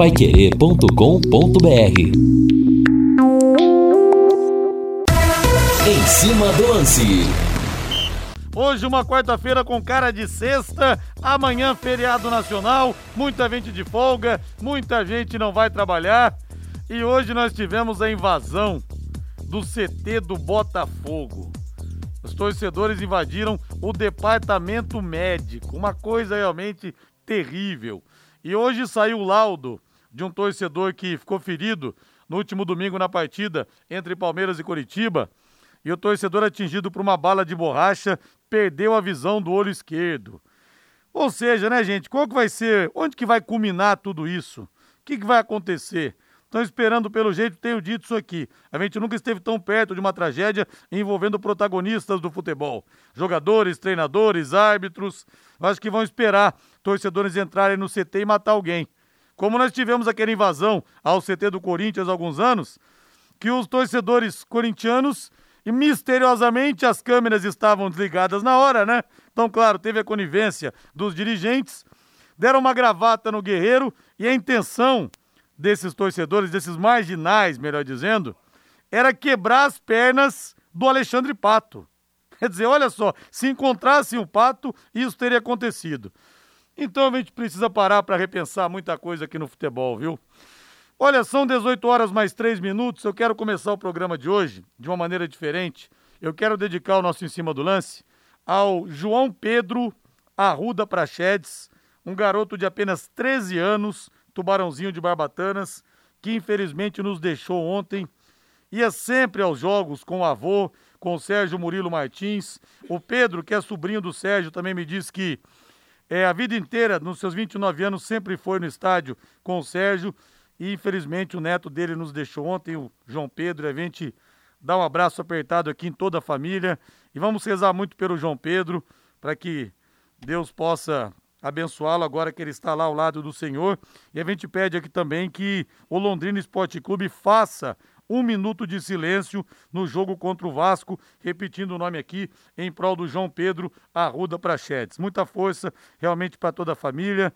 paiquerê.com.br Em cima do lance. Hoje, uma quarta-feira com cara de sexta, amanhã, feriado nacional, muita gente de folga, muita gente não vai trabalhar. E hoje nós tivemos a invasão do CT do Botafogo. Os torcedores invadiram o departamento médico, uma coisa realmente terrível. E hoje saiu o laudo de um torcedor que ficou ferido no último domingo na partida entre Palmeiras e Curitiba. E o torcedor atingido por uma bala de borracha perdeu a visão do olho esquerdo. Ou seja, né, gente, qual que vai ser, onde que vai culminar tudo isso? O que, que vai acontecer? Estão esperando pelo jeito, tenho dito isso aqui. A gente nunca esteve tão perto de uma tragédia envolvendo protagonistas do futebol. Jogadores, treinadores, árbitros. Acho que vão esperar torcedores entrarem no CT e matar alguém. Como nós tivemos aquela invasão ao CT do Corinthians há alguns anos, que os torcedores corintianos e misteriosamente as câmeras estavam desligadas na hora, né? Então, claro, teve a conivência dos dirigentes, deram uma gravata no guerreiro e a intenção desses torcedores, desses marginais, melhor dizendo, era quebrar as pernas do Alexandre Pato. Quer dizer, olha só, se encontrassem o Pato, isso teria acontecido. Então a gente precisa parar para repensar muita coisa aqui no futebol, viu? Olha, são 18 horas mais 3 minutos. Eu quero começar o programa de hoje de uma maneira diferente. Eu quero dedicar o nosso em cima do lance ao João Pedro Arruda Prachedes, um garoto de apenas 13 anos, Tubarãozinho de Barbatanas, que infelizmente nos deixou ontem. Ia sempre aos jogos com o avô, com o Sérgio Murilo Martins. O Pedro, que é sobrinho do Sérgio, também me disse que é, a vida inteira, nos seus 29 anos, sempre foi no estádio com o Sérgio. E infelizmente o neto dele nos deixou ontem, o João Pedro. A gente dá um abraço apertado aqui em toda a família. E vamos rezar muito pelo João Pedro, para que Deus possa abençoá-lo agora que ele está lá ao lado do Senhor. E a gente pede aqui também que o Londrina Esporte Clube faça um minuto de silêncio no jogo contra o Vasco, repetindo o nome aqui, em prol do João Pedro Arruda Prachetes. Muita força realmente para toda a família.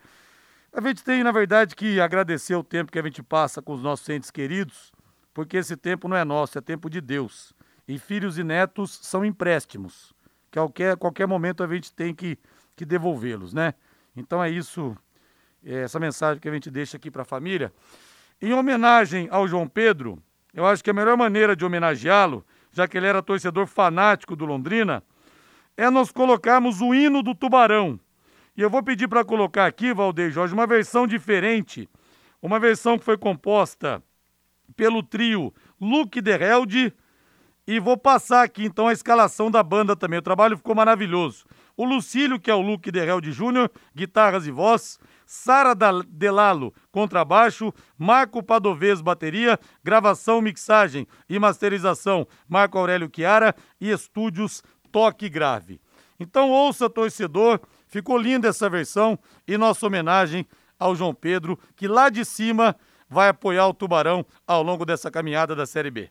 A gente tem, na verdade, que agradecer o tempo que a gente passa com os nossos entes queridos, porque esse tempo não é nosso, é tempo de Deus. E filhos e netos são empréstimos, que a qualquer, qualquer momento a gente tem que, que devolvê-los, né? Então é isso, é essa mensagem que a gente deixa aqui para a família. Em homenagem ao João Pedro, eu acho que a melhor maneira de homenageá-lo, já que ele era torcedor fanático do Londrina, é nós colocarmos o hino do Tubarão. E eu vou pedir para colocar aqui, Valdeir Jorge, uma versão diferente, uma versão que foi composta pelo trio Luke Derrelde, e vou passar aqui então a escalação da banda também. O trabalho ficou maravilhoso o Lucílio, que é o Luke Derrelde Júnior, guitarras e voz, Sara Delalo, contrabaixo, Marco Padovez, bateria, gravação, mixagem e masterização, Marco Aurélio Chiara e estúdios Toque Grave. Então ouça, torcedor, ficou linda essa versão e nossa homenagem ao João Pedro, que lá de cima vai apoiar o Tubarão ao longo dessa caminhada da Série B.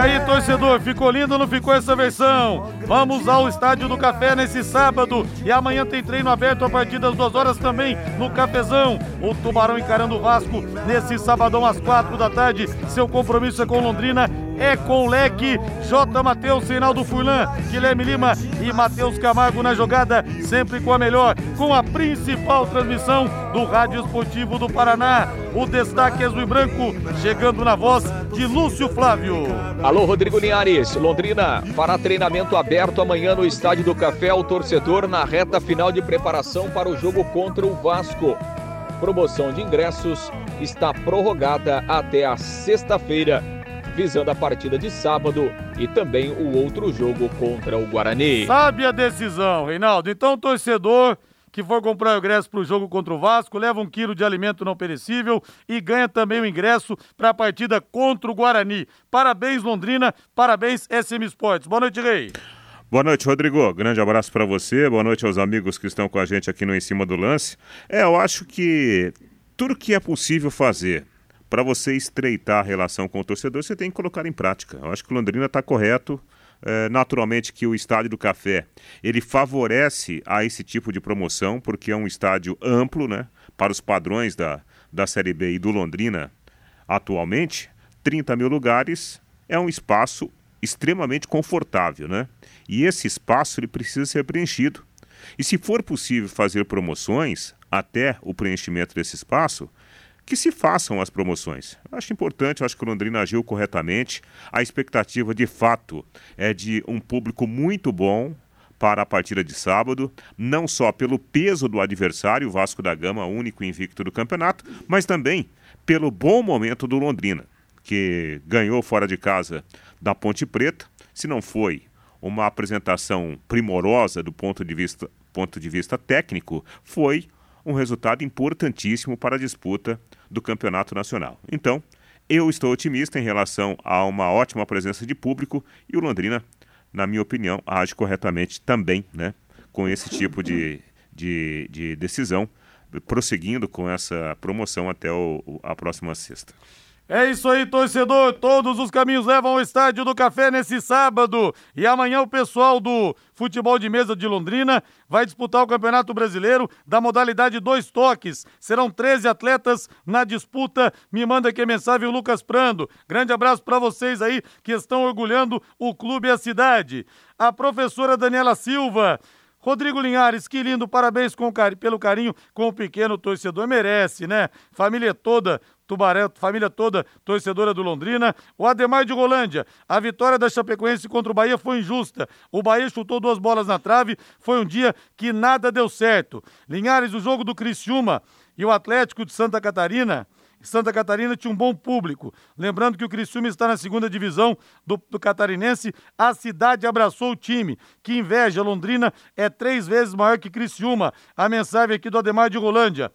aí, torcedor, ficou lindo ou não ficou essa versão? Vamos ao Estádio do Café nesse sábado e amanhã tem treino aberto a partir das duas horas também no Cafezão. O Tubarão encarando o Vasco nesse sabadão às quatro da tarde. Seu compromisso é com Londrina é com o leque. J. Matheus, Reinaldo Furlan, Guilherme Lima e Matheus Camargo na jogada, sempre com a melhor, com a principal transmissão do Rádio Esportivo do Paraná. O destaque é azul e branco, chegando na voz de Lúcio Flávio. Alô, Rodrigo Linhares. Londrina fará treinamento aberto amanhã no Estádio do Café ao torcedor na reta final de preparação para o jogo contra o Vasco. Promoção de ingressos está prorrogada até a sexta-feira visando a partida de sábado e também o outro jogo contra o Guarani. Sabe a decisão, Reinaldo? Então, torcedor que for comprar o ingresso para o jogo contra o Vasco, leva um quilo de alimento não perecível e ganha também o ingresso para a partida contra o Guarani. Parabéns, Londrina, parabéns, SM Sports. Boa noite, Rei. Boa noite, Rodrigo. Grande abraço para você. Boa noite aos amigos que estão com a gente aqui no Em Cima do Lance. É, eu acho que tudo que é possível fazer para você estreitar a relação com o torcedor, você tem que colocar em prática. Eu acho que o Londrina está correto. É, naturalmente que o Estádio do Café ele favorece a esse tipo de promoção, porque é um estádio amplo, né? Para os padrões da, da Série B e do Londrina atualmente, 30 mil lugares é um espaço extremamente confortável, né? E esse espaço ele precisa ser preenchido. E se for possível fazer promoções até o preenchimento desse espaço, que se façam as promoções. Eu acho importante, eu acho que o Londrina agiu corretamente. A expectativa de fato é de um público muito bom para a partida de sábado, não só pelo peso do adversário, o Vasco da Gama, único invicto do campeonato, mas também pelo bom momento do Londrina, que ganhou fora de casa da Ponte Preta, se não foi uma apresentação primorosa do ponto de vista, ponto de vista técnico, foi um resultado importantíssimo para a disputa do campeonato nacional. Então, eu estou otimista em relação a uma ótima presença de público e o Londrina, na minha opinião, age corretamente também, né, com esse tipo de, de, de decisão, prosseguindo com essa promoção até o, a próxima sexta. É isso aí, torcedor. Todos os caminhos levam ao Estádio do Café nesse sábado. E amanhã o pessoal do futebol de mesa de Londrina vai disputar o Campeonato Brasileiro da modalidade dois toques. Serão 13 atletas na disputa. Me manda aqui a mensagem o Lucas Prando. Grande abraço para vocês aí que estão orgulhando o clube e a cidade. A professora Daniela Silva. Rodrigo Linhares, que lindo, parabéns com, pelo carinho com o pequeno torcedor, merece, né? Família toda Tubarão, família toda torcedora do Londrina. O Ademar de Rolândia, a vitória da Chapecoense contra o Bahia foi injusta. O Bahia chutou duas bolas na trave, foi um dia que nada deu certo. Linhares, o jogo do Criciúma e o Atlético de Santa Catarina. Santa Catarina tinha um bom público. Lembrando que o Criciúma está na segunda divisão do, do, catarinense, a cidade abraçou o time. Que inveja, Londrina é três vezes maior que Criciúma. A mensagem aqui do Ademar de Rolândia.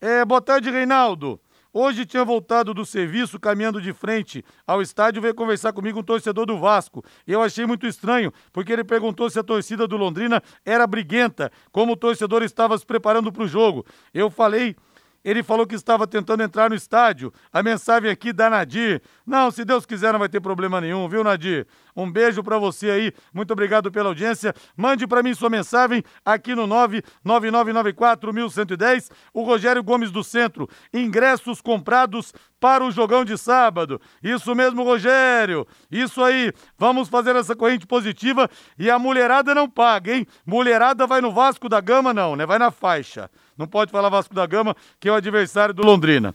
É, boa tarde, Reinaldo. Hoje tinha voltado do serviço, caminhando de frente ao estádio, veio conversar comigo um torcedor do Vasco. Eu achei muito estranho, porque ele perguntou se a torcida do Londrina era briguenta, como o torcedor estava se preparando para o jogo. Eu falei ele falou que estava tentando entrar no estádio. A mensagem aqui da Nadir. Não, se Deus quiser, não vai ter problema nenhum, viu, Nadir? Um beijo para você aí. Muito obrigado pela audiência. Mande para mim sua mensagem aqui no 999941110. O Rogério Gomes do Centro. Ingressos comprados para o jogão de sábado. Isso mesmo, Rogério. Isso aí. Vamos fazer essa corrente positiva e a mulherada não paga, hein? Mulherada vai no Vasco da Gama não, né? Vai na faixa. Não pode falar Vasco da Gama, que é o adversário do Londrina.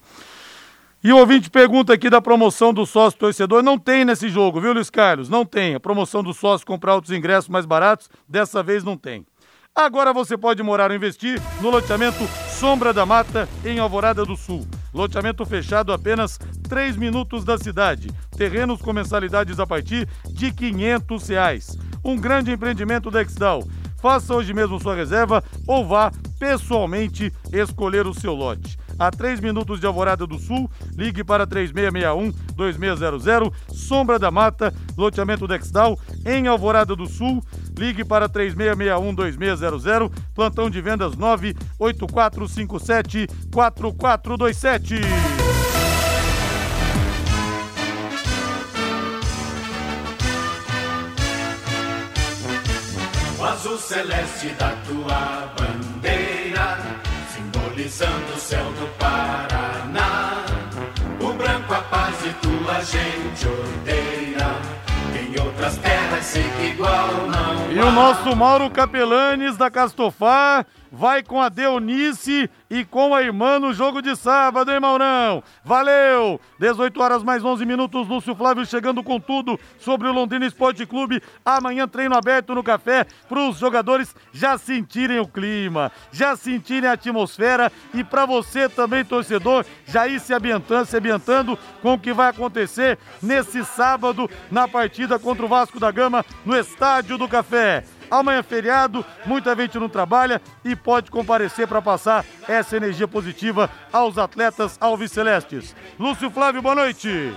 E o ouvinte pergunta aqui da promoção do sócio torcedor. Não tem nesse jogo, viu, Luiz Carlos? Não tem. A promoção do sócio comprar outros ingressos mais baratos, dessa vez não tem. Agora você pode morar ou investir no loteamento Sombra da Mata, em Alvorada do Sul. Loteamento fechado apenas 3 minutos da cidade. Terrenos com mensalidades a partir de 500 reais. Um grande empreendimento da Exdal. Faça hoje mesmo sua reserva ou vá pessoalmente escolher o seu lote a 3 minutos de Alvorada do Sul. Ligue para 3661-2600. Sombra da Mata, loteamento Dexdal, em Alvorada do Sul. Ligue para 3661-2600. Plantão de vendas 98457-4427. O azul celeste da tua bandeira simbolizando céu do Paraná. O branco a paz e tua gente odeia. Em outras terras sei que igual não E o nosso Mauro Capelanes da Castofar vai com a Deonice e com a irmã no jogo de sábado, hein, Maurão? Valeu! 18 horas mais 11 minutos, Lúcio Flávio chegando com tudo sobre o Londrina Esporte Clube. Amanhã treino aberto no café para os jogadores já sentirem o clima, já sentirem a atmosfera e para você também, torcedor, já ir se ambientando, se ambientando com o que vai acontecer nesse sábado na partida contra o Vasco da Gama no Estádio do Café. Amanhã é feriado, muita gente não trabalha e pode comparecer para passar essa energia positiva aos atletas Alves Celestes. Lúcio Flávio, boa noite.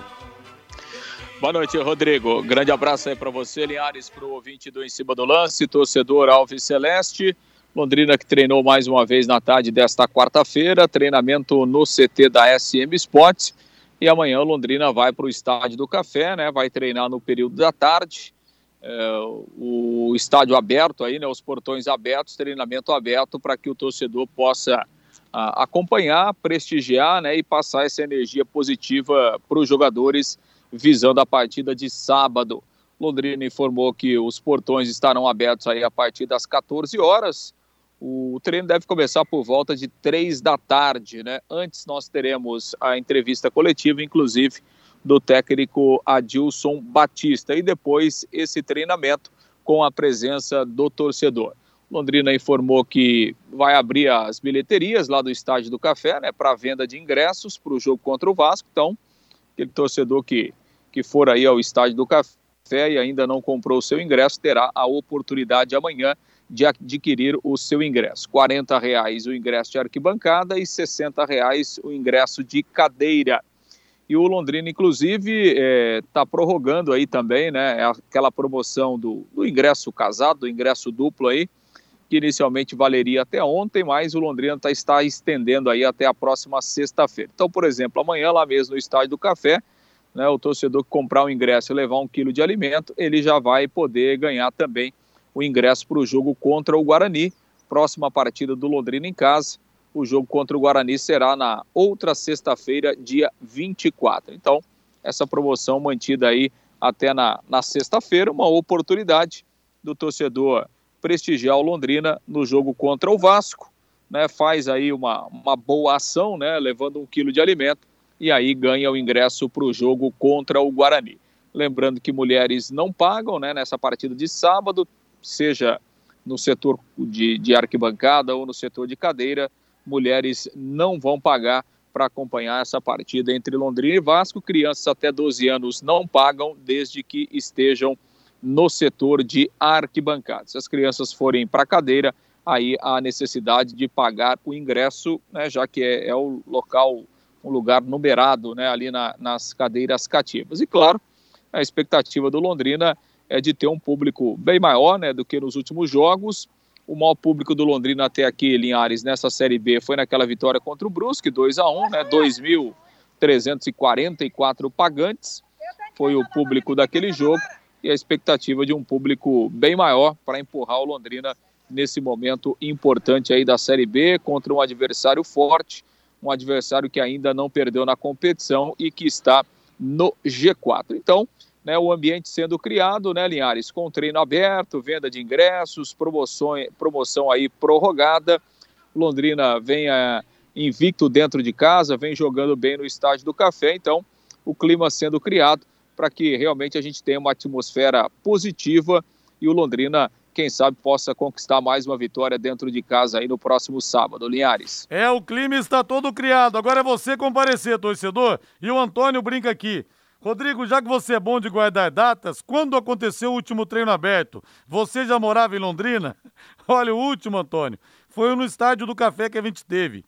Boa noite, Rodrigo. Grande abraço aí para você, Linhares, para o ouvinte do Em Cima do Lance, torcedor Alves Celeste. Londrina que treinou mais uma vez na tarde desta quarta-feira, treinamento no CT da SM Sports. E amanhã Londrina vai para o Estádio do Café, né? Vai treinar no período da tarde é, o estádio aberto aí, né, os portões abertos, treinamento aberto para que o torcedor possa a, acompanhar, prestigiar, né, e passar essa energia positiva para os jogadores visando a partida de sábado. Londrina informou que os portões estarão abertos aí a partir das 14 horas. O treino deve começar por volta de 3 da tarde, né? Antes nós teremos a entrevista coletiva, inclusive do técnico Adilson Batista e depois esse treinamento com a presença do torcedor. Londrina informou que vai abrir as bilheterias lá do Estádio do Café, né, para venda de ingressos para o jogo contra o Vasco. Então, aquele torcedor que, que for aí ao Estádio do Café e ainda não comprou o seu ingresso, terá a oportunidade amanhã de adquirir o seu ingresso. R$ reais o ingresso de arquibancada e R$ reais o ingresso de cadeira. E o Londrina, inclusive, está é, prorrogando aí também, né? Aquela promoção do, do ingresso casado, do ingresso duplo aí, que inicialmente valeria até ontem, mas o Londrina tá, está estendendo aí até a próxima sexta-feira. Então, por exemplo, amanhã lá mesmo no Estádio do Café, né, o torcedor que comprar um ingresso e levar um quilo de alimento, ele já vai poder ganhar também o ingresso para o jogo contra o Guarani, próxima partida do Londrina em casa. O jogo contra o Guarani será na outra sexta-feira, dia 24. Então, essa promoção mantida aí até na, na sexta-feira, uma oportunidade do torcedor prestigiar o Londrina no jogo contra o Vasco, né? Faz aí uma, uma boa ação, né? Levando um quilo de alimento e aí ganha o ingresso para o jogo contra o Guarani. Lembrando que mulheres não pagam, né? Nessa partida de sábado, seja no setor de, de arquibancada ou no setor de cadeira, mulheres não vão pagar para acompanhar essa partida entre Londrina e Vasco. Crianças até 12 anos não pagam desde que estejam no setor de arquibancada. Se as crianças forem para a cadeira, aí há necessidade de pagar o ingresso, né, já que é, é o local, um lugar numerado né, ali na, nas cadeiras cativas. E claro, a expectativa do Londrina é de ter um público bem maior né, do que nos últimos jogos o maior público do Londrina até aqui, Linhares, nessa Série B foi naquela vitória contra o Brusque, 2 a 1 né? 2.344 pagantes foi o público daquele jogo e a expectativa de um público bem maior para empurrar o Londrina nesse momento importante aí da Série B contra um adversário forte, um adversário que ainda não perdeu na competição e que está no G4. Então, né, o ambiente sendo criado, né, Linhares, com treino aberto, venda de ingressos, promoção, promoção aí prorrogada. Londrina vem é, invicto dentro de casa, vem jogando bem no estádio do Café, então o clima sendo criado para que realmente a gente tenha uma atmosfera positiva e o Londrina quem sabe possa conquistar mais uma vitória dentro de casa aí no próximo sábado, Linhares. É, o clima está todo criado. Agora é você comparecer, torcedor. E o Antônio brinca aqui. Rodrigo, já que você é bom de guardar datas, quando aconteceu o último treino aberto? Você já morava em Londrina? Olha, o último, Antônio, foi no estádio do Café que a gente teve.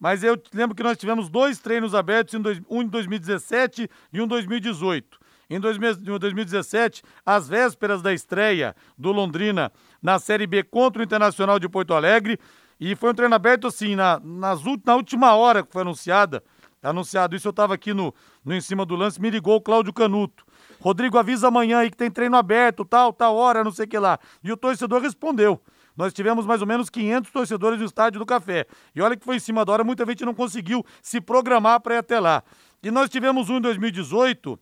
Mas eu lembro que nós tivemos dois treinos abertos, um em 2017 e um em 2018. Em 2017, às vésperas da estreia do Londrina na Série B contra o Internacional de Porto Alegre, e foi um treino aberto assim, na, nas, na última hora que foi anunciada, anunciado isso, eu estava aqui no, no Em Cima do Lance, me ligou o Cláudio Canuto. Rodrigo, avisa amanhã aí que tem treino aberto, tal, tal hora, não sei o que lá. E o torcedor respondeu. Nós tivemos mais ou menos 500 torcedores no Estádio do Café. E olha que foi em cima da hora, muita gente não conseguiu se programar para ir até lá. E nós tivemos um em 2018,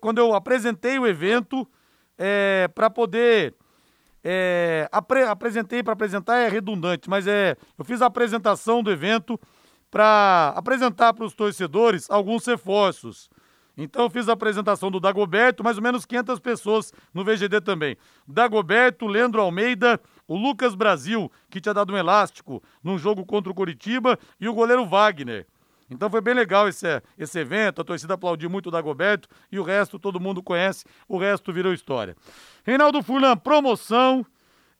quando eu apresentei o evento é, para poder é, apre, apresentei para apresentar é redundante, mas é, eu fiz a apresentação do evento para apresentar para os torcedores alguns reforços. Então eu fiz a apresentação do Dagoberto, mais ou menos 500 pessoas no VGD também. Dagoberto, Leandro Almeida, o Lucas Brasil, que tinha dado um elástico num jogo contra o Coritiba, e o goleiro Wagner. Então foi bem legal esse, esse evento, a torcida aplaudiu muito o Dagoberto e o resto todo mundo conhece, o resto virou história. Reinaldo Fulan, promoção,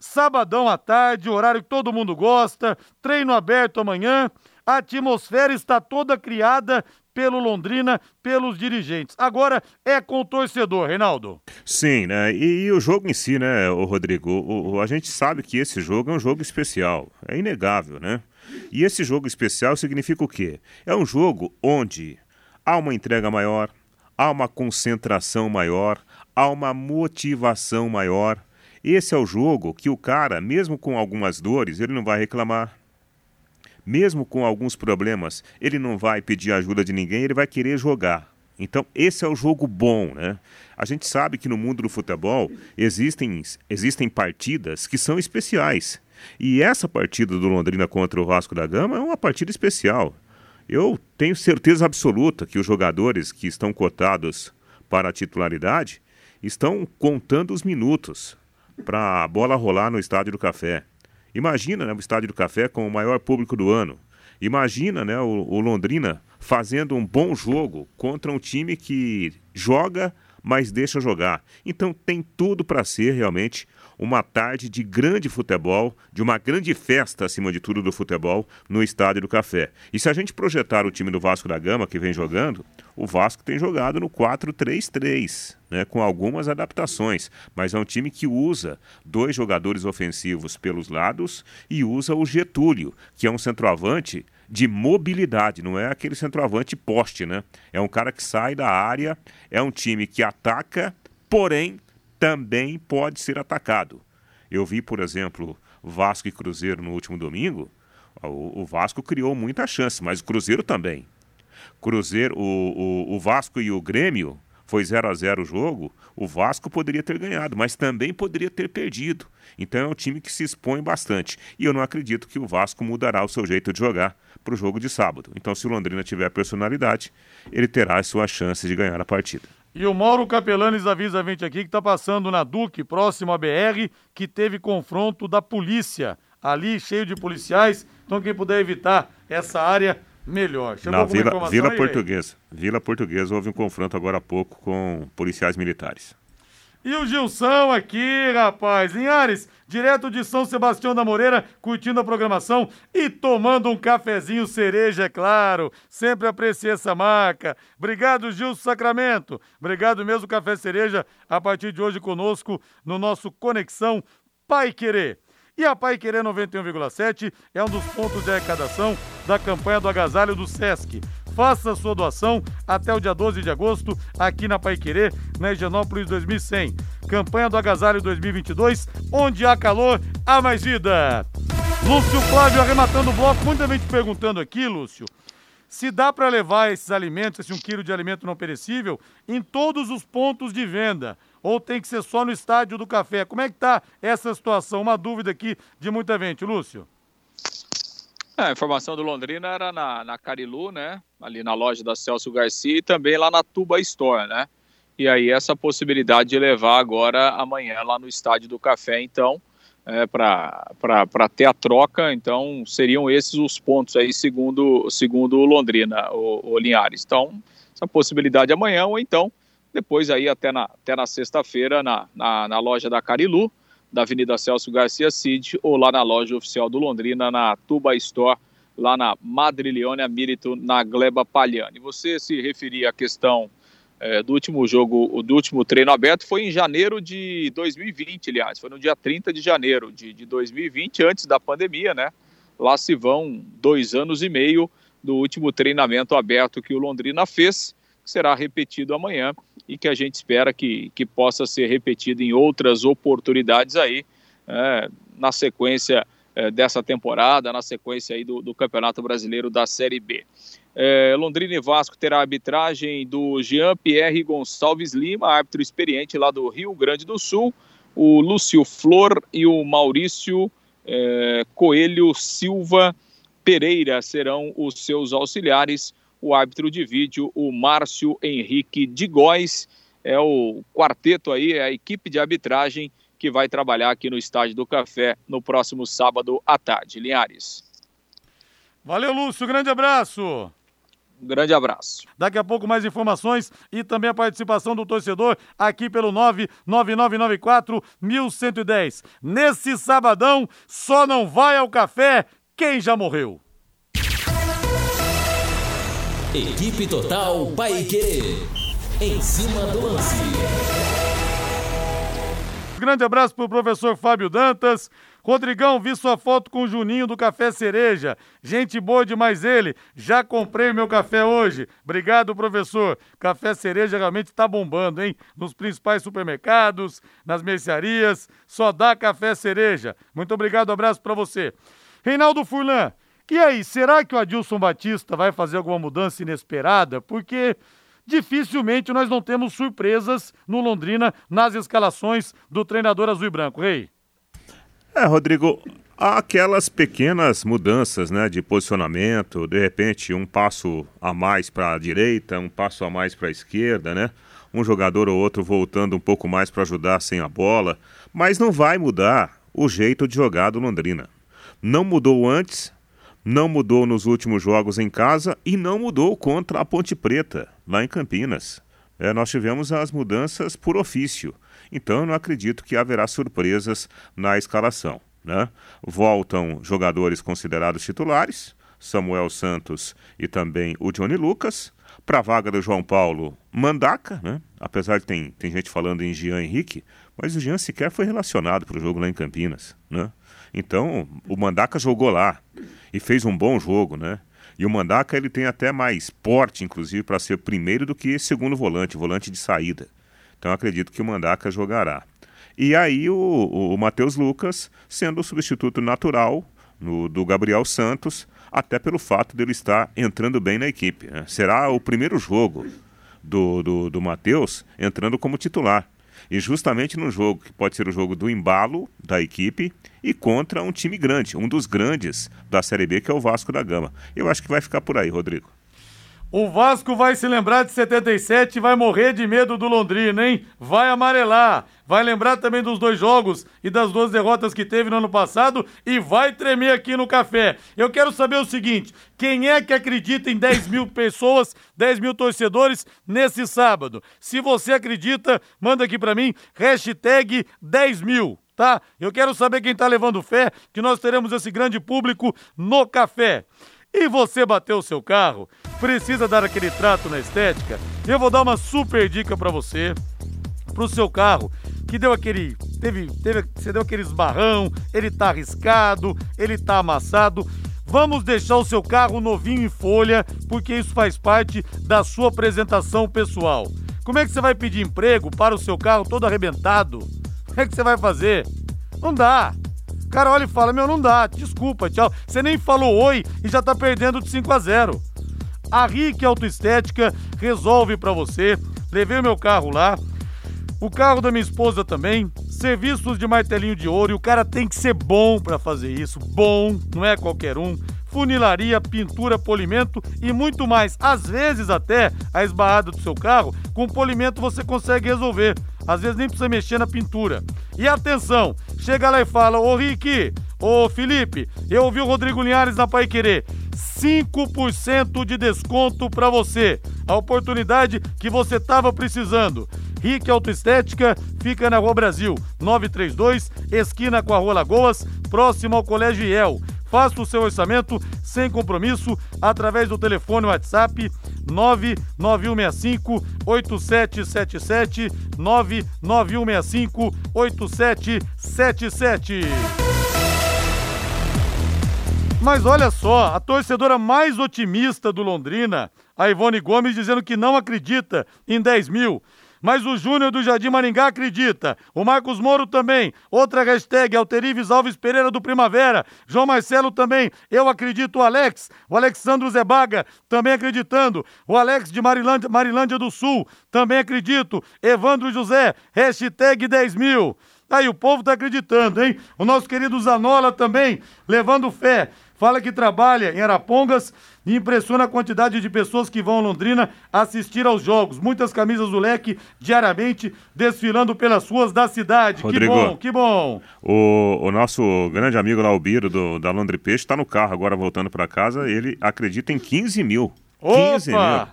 sabadão à tarde, horário que todo mundo gosta, treino aberto amanhã, a atmosfera está toda criada pelo Londrina, pelos dirigentes. Agora é com o torcedor, Reinaldo. Sim, né? E, e o jogo em si, né, o Rodrigo? O, o, a gente sabe que esse jogo é um jogo especial. É inegável, né? E esse jogo especial significa o quê? É um jogo onde há uma entrega maior, há uma concentração maior, há uma motivação maior. Esse é o jogo que o cara, mesmo com algumas dores, ele não vai reclamar. Mesmo com alguns problemas, ele não vai pedir ajuda de ninguém, ele vai querer jogar. Então, esse é o jogo bom, né? A gente sabe que no mundo do futebol existem, existem partidas que são especiais. E essa partida do Londrina contra o Vasco da Gama é uma partida especial. Eu tenho certeza absoluta que os jogadores que estão cotados para a titularidade estão contando os minutos para a bola rolar no Estádio do Café. Imagina né, o Estádio do Café com o maior público do ano. Imagina né, o, o Londrina fazendo um bom jogo contra um time que joga, mas deixa jogar. Então tem tudo para ser realmente uma tarde de grande futebol, de uma grande festa, acima de tudo, do futebol no Estádio do Café. E se a gente projetar o time do Vasco da Gama, que vem jogando, o Vasco tem jogado no 4-3-3, né, com algumas adaptações, mas é um time que usa dois jogadores ofensivos pelos lados e usa o Getúlio, que é um centroavante de mobilidade, não é aquele centroavante poste, né? É um cara que sai da área, é um time que ataca, porém também pode ser atacado. Eu vi, por exemplo, Vasco e Cruzeiro no último domingo. O, Vasco criou muita chance, mas o Cruzeiro também. Cruzeiro, o, o, o Vasco e o Grêmio foi 0 a 0 o jogo, o Vasco poderia ter ganhado, mas também poderia ter perdido. Então é um time que se expõe bastante. E eu não acredito que o Vasco mudará o seu jeito de jogar para o jogo de sábado. Então, se o Londrina tiver personalidade, ele terá as suas chances de ganhar a partida. E o Mauro Capelanes avisa a gente aqui que está passando na Duque, próximo à BR, que teve confronto da polícia. Ali, cheio de policiais. Então, quem puder evitar essa área, melhor. Chegou na Vila, Vila Portuguesa. Vila Portuguesa houve um confronto agora há pouco com policiais militares. E o Gilson aqui, rapaz. Linhares, direto de São Sebastião da Moreira, curtindo a programação e tomando um cafezinho cereja, é claro. Sempre apreciei essa marca. Obrigado, Gilson Sacramento. Obrigado mesmo, Café Cereja, a partir de hoje conosco no nosso Conexão Pai Querer. E a Pai Querer 91,7 é um dos pontos de arrecadação da campanha do agasalho do Sesc. Faça sua doação até o dia 12 de agosto aqui na Paiquerê, na Higienópolis 2100. Campanha do Agasalho 2022, onde há calor, há mais vida. Lúcio Flávio arrematando o bloco, muita gente perguntando aqui, Lúcio, se dá para levar esses alimentos, esse um quilo de alimento não perecível, em todos os pontos de venda ou tem que ser só no estádio do café? Como é que está essa situação? Uma dúvida aqui de muita gente, Lúcio. É, a informação do Londrina era na, na Carilu, né? Ali na loja da Celso Garcia e também lá na Tuba Store, né? E aí essa possibilidade de levar agora amanhã lá no Estádio do Café, então, é, para ter a troca, então seriam esses os pontos aí, segundo, segundo o Londrina, o, o Linhares. Então, essa possibilidade amanhã, ou então, depois aí até na, até na sexta-feira na, na, na loja da Carilu, da Avenida Celso Garcia Cid ou lá na loja oficial do Londrina, na Tuba Store, lá na Madrilhone Mirito, na Gleba Palhani. Você se referia à questão é, do último jogo, do último treino aberto, foi em janeiro de 2020, aliás, foi no dia 30 de janeiro de, de 2020, antes da pandemia, né? Lá se vão dois anos e meio do último treinamento aberto que o Londrina fez, que será repetido amanhã e que a gente espera que, que possa ser repetido em outras oportunidades aí, é, na sequência é, dessa temporada, na sequência aí do, do Campeonato Brasileiro da Série B. É, Londrina e Vasco terá a arbitragem do Jean-Pierre Gonçalves Lima, árbitro experiente lá do Rio Grande do Sul. o Lúcio Flor e o Maurício é, Coelho Silva Pereira serão os seus auxiliares. O árbitro de vídeo, o Márcio Henrique de Góes, é o quarteto aí, é a equipe de arbitragem que vai trabalhar aqui no Estádio do Café no próximo sábado à tarde. Linhares. Valeu, Lúcio. Grande abraço. Um grande abraço. Daqui a pouco mais informações e também a participação do torcedor aqui pelo 99994 1110. Nesse sabadão, só não vai ao café quem já morreu. Equipe Total Paique. Em cima do lance. Grande abraço pro professor Fábio Dantas. Rodrigão, vi sua foto com o Juninho do Café Cereja. Gente boa demais ele. Já comprei meu café hoje. Obrigado, professor. Café Cereja realmente tá bombando, hein? Nos principais supermercados, nas mercearias. Só dá café cereja. Muito obrigado, abraço para você. Reinaldo Furlan, e aí, será que o Adilson Batista vai fazer alguma mudança inesperada? Porque dificilmente nós não temos surpresas no Londrina nas escalações do treinador azul e branco. Rei. É, Rodrigo, há aquelas pequenas mudanças, né, de posicionamento, de repente um passo a mais para a direita, um passo a mais para a esquerda, né? Um jogador ou outro voltando um pouco mais para ajudar sem a bola, mas não vai mudar o jeito de jogar do Londrina. Não mudou antes, não mudou nos últimos jogos em casa e não mudou contra a Ponte Preta, lá em Campinas. É, nós tivemos as mudanças por ofício, então eu não acredito que haverá surpresas na escalação. Né? Voltam jogadores considerados titulares, Samuel Santos e também o Johnny Lucas. Para a vaga do João Paulo, Mandaca, né? apesar de tem, tem gente falando em Jean Henrique, mas o Jean sequer foi relacionado para o jogo lá em Campinas. Né? Então, o Mandaca jogou lá e fez um bom jogo, né? E o Mandaca ele tem até mais porte, inclusive, para ser primeiro do que segundo volante, volante de saída. Então acredito que o Mandaca jogará. E aí o, o, o Matheus Lucas sendo o substituto natural no, do Gabriel Santos, até pelo fato dele estar entrando bem na equipe. Né? Será o primeiro jogo do, do, do Matheus entrando como titular. E justamente no jogo, que pode ser o jogo do embalo da equipe e contra um time grande, um dos grandes da Série B, que é o Vasco da Gama. Eu acho que vai ficar por aí, Rodrigo. O Vasco vai se lembrar de 77 e vai morrer de medo do Londrina, hein? Vai amarelar. Vai lembrar também dos dois jogos e das duas derrotas que teve no ano passado e vai tremer aqui no café. Eu quero saber o seguinte: quem é que acredita em 10 mil pessoas, 10 mil torcedores nesse sábado? Se você acredita, manda aqui para mim, hashtag 10 mil tá? Eu quero saber quem tá levando fé que nós teremos esse grande público no café. E você bateu o seu carro? Precisa dar aquele trato na estética? Eu vou dar uma super dica para você, pro seu carro, que deu aquele, teve, teve, você deu aquele esbarrão, ele tá arriscado, ele tá amassado. Vamos deixar o seu carro novinho em folha, porque isso faz parte da sua apresentação pessoal. Como é que você vai pedir emprego para o seu carro todo arrebentado? Como é que você vai fazer? Não dá cara olha e fala: Meu, não dá, desculpa, tchau. Você nem falou oi e já tá perdendo de 5 a 0. A Rick Autoestética resolve para você. Levei o meu carro lá, o carro da minha esposa também. Serviços de martelinho de ouro e o cara tem que ser bom para fazer isso. Bom, não é qualquer um funilaria, pintura, polimento e muito mais. Às vezes até a esbarrada do seu carro, com polimento você consegue resolver. Às vezes nem precisa mexer na pintura. E atenção, chega lá e fala, ô Rick, ô Felipe, eu ouvi o Rodrigo Linhares na Pai Querer. 5% de desconto para você. A oportunidade que você estava precisando. Rick Autoestética fica na Rua Brasil, 932, esquina com a Rua Lagoas, próximo ao Colégio IEL. Faça o seu orçamento sem compromisso através do telefone WhatsApp 99165 8777 99165 8777. Mas olha só, a torcedora mais otimista do Londrina, a Ivone Gomes, dizendo que não acredita em 10 mil. Mas o Júnior do Jardim Maringá acredita. O Marcos Moro também. Outra hashtag, Alterives Alves Pereira do Primavera. João Marcelo também. Eu acredito o Alex. O Alexandro Zebaga também acreditando. O Alex de Marilândia, Marilândia do Sul também acredito. Evandro José, hashtag 10 mil. Aí o povo tá acreditando, hein? O nosso querido Zanola também, levando fé. Fala que trabalha em Arapongas e impressiona a quantidade de pessoas que vão a Londrina assistir aos jogos. Muitas camisas do leque diariamente desfilando pelas ruas da cidade. Rodrigo, que bom, que bom. O, o nosso grande amigo lá, o Biro, do, da Londre Peixe, está no carro agora voltando para casa. Ele acredita em 15 mil. 15 Opa! mil.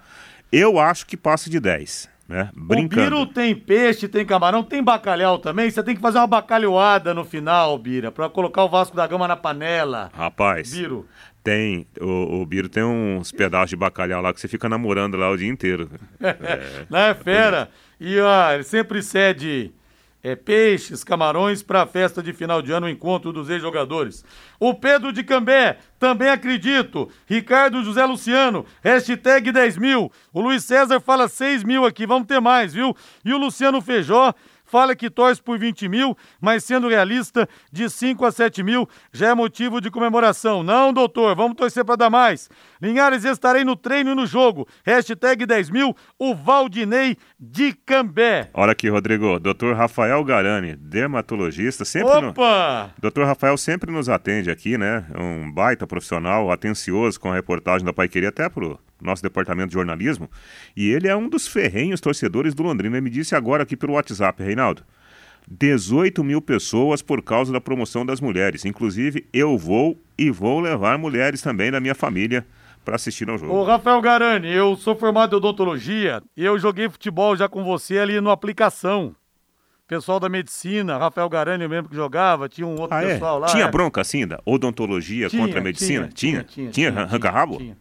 Eu acho que passa de 10, né? Brincando. O Biro tem peixe, tem camarão, tem bacalhau também. Você tem que fazer uma bacalhoada no final, Bira, pra colocar o Vasco da Gama na panela. Rapaz, Biro. tem. O, o Biro tem uns pedaços de bacalhau lá que você fica namorando lá o dia inteiro. Não é fera? E ó, ele sempre cede é, peixes, camarões para a festa de final de ano, o encontro dos ex-jogadores. O Pedro de Cambé, também acredito. Ricardo José Luciano, hashtag 10 mil. O Luiz César fala 6 mil aqui, vamos ter mais, viu? E o Luciano Feijó fala que torce por 20 mil, mas sendo realista, de 5 a 7 mil já é motivo de comemoração. Não, doutor, vamos torcer para dar mais. Linhares, estarei no treino e no jogo. Hashtag 10 mil, o Valdinei de Cambé. Olha aqui, Rodrigo. Dr. Rafael Garani, dermatologista, sempre. no- Opa! Dr. Rafael sempre nos atende aqui, né? É Um baita profissional, atencioso com a reportagem da Paiqueria, até pro nosso departamento de jornalismo. E ele é um dos ferrenhos torcedores do Londrina. Ele me disse agora aqui pelo WhatsApp, Reinaldo. 18 mil pessoas por causa da promoção das mulheres. Inclusive, eu vou e vou levar mulheres também da minha família para assistir ao jogo. Ô, Rafael Garani, eu sou formado em odontologia e eu joguei futebol já com você ali no aplicação. Pessoal da medicina, Rafael Garani, eu mesmo que jogava, tinha um outro Ah, é? pessoal lá. Tinha é. bronca assim da odontologia contra a medicina? Tinha, tinha, tinha, arranca-rabo? Tinha, tinha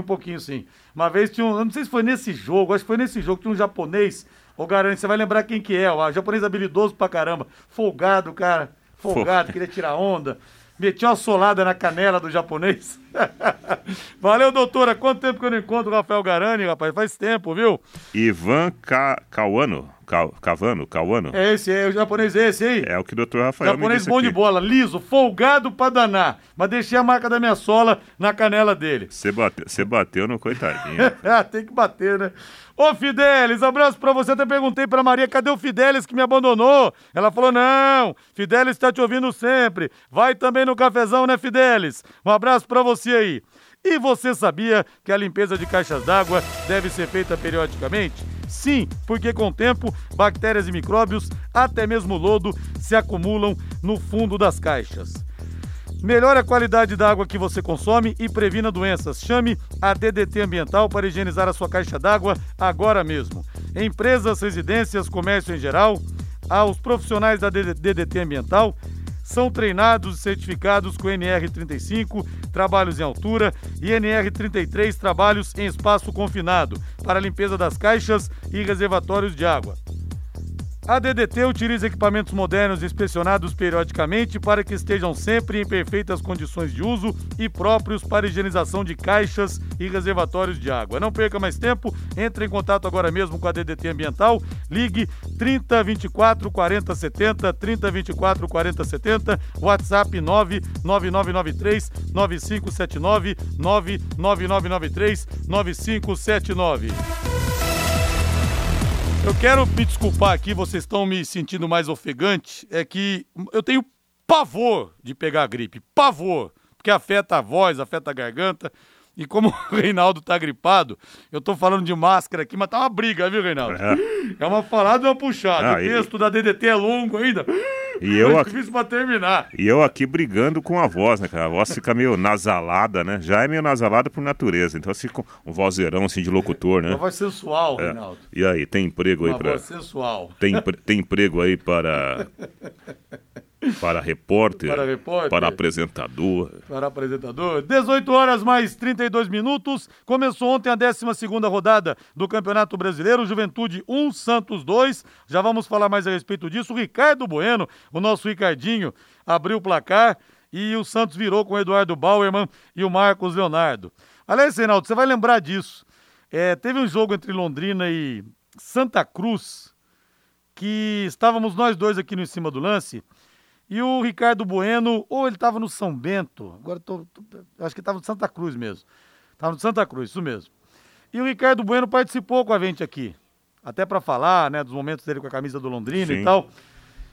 um pouquinho sim. Uma vez tinha um, eu não sei se foi nesse jogo, acho que foi nesse jogo, tinha um japonês, ô Garani, você vai lembrar quem que é, ó, japonês habilidoso pra caramba, folgado, cara, folgado, Fo- queria tirar onda. Metia uma solada na canela do japonês. Valeu, doutora. Quanto tempo que eu não encontro o Rafael Garani, rapaz? Faz tempo, viu? Ivan? Ca... Cavano? Cauano? É esse, é o japonês esse aí. É o que o doutor Rafael me Japonês disse bom aqui. de bola, liso, folgado pra danar. Mas deixei a marca da minha sola na canela dele. Você bateu, bateu no coitadinho. Ah, tem que bater, né? Ô, Fidelis, abraço pra você. Até perguntei pra Maria, cadê o Fidelis que me abandonou? Ela falou, não, Fidelis tá te ouvindo sempre. Vai também no cafezão, né, Fidelis? Um abraço pra você aí. E você sabia que a limpeza de caixas d'água deve ser feita periodicamente? Sim, porque com o tempo, bactérias e micróbios, até mesmo lodo, se acumulam no fundo das caixas. Melhore a qualidade da água que você consome e previna doenças. Chame a DDT Ambiental para higienizar a sua caixa d'água agora mesmo. Empresas, residências, comércio em geral, aos profissionais da DDT Ambiental são treinados e certificados com NR35, trabalhos em altura, e NR33, trabalhos em espaço confinado, para limpeza das caixas e reservatórios de água. A DDT utiliza equipamentos modernos inspecionados periodicamente para que estejam sempre em perfeitas condições de uso e próprios para higienização de caixas e reservatórios de água. Não perca mais tempo, entre em contato agora mesmo com a DDT Ambiental, ligue 30 24 40 70, 30 24 40 70, WhatsApp 99993 9579, 99993 9579. Eu quero me desculpar aqui, vocês estão me sentindo mais ofegante. É que eu tenho pavor de pegar gripe. Pavor. Porque afeta a voz, afeta a garganta. E como o Reinaldo tá gripado, eu tô falando de máscara aqui, mas tá uma briga, viu, Reinaldo? É. É uma falada e uma puxada. Ah, o e- texto da DDT é longo ainda. E eu aqui- difícil pra terminar. E eu aqui brigando com a voz, né, cara? A voz fica meio nasalada, né? Já é meio nasalada por natureza. Então fica um vozeirão assim de locutor, né? Uma voz sensual, É. Reinaldo. E aí, tem emprego aí Uma para voz sensual. tem, tem emprego aí para para repórter, Para repórter. para apresentador. para apresentador. 18 horas mais 32 minutos. Começou ontem a 12 rodada do Campeonato Brasileiro. Juventude 1, Santos 2. Já vamos falar mais a respeito disso. O Ricardo Bueno, o nosso Ricardinho, abriu o placar e o Santos virou com o Eduardo Bauerman e o Marcos Leonardo. Aliás, Reinaldo, você vai lembrar disso. É, teve um jogo entre Londrina e Santa Cruz que estávamos nós dois aqui no em cima do lance. E o Ricardo Bueno, ou ele estava no São Bento, agora tô, tô- acho que estava no Santa Cruz mesmo. Estava no Santa Cruz, isso mesmo. E o Ricardo Bueno participou com a gente aqui, até para falar, né, dos momentos dele com a camisa do Londrina Sim. e tal.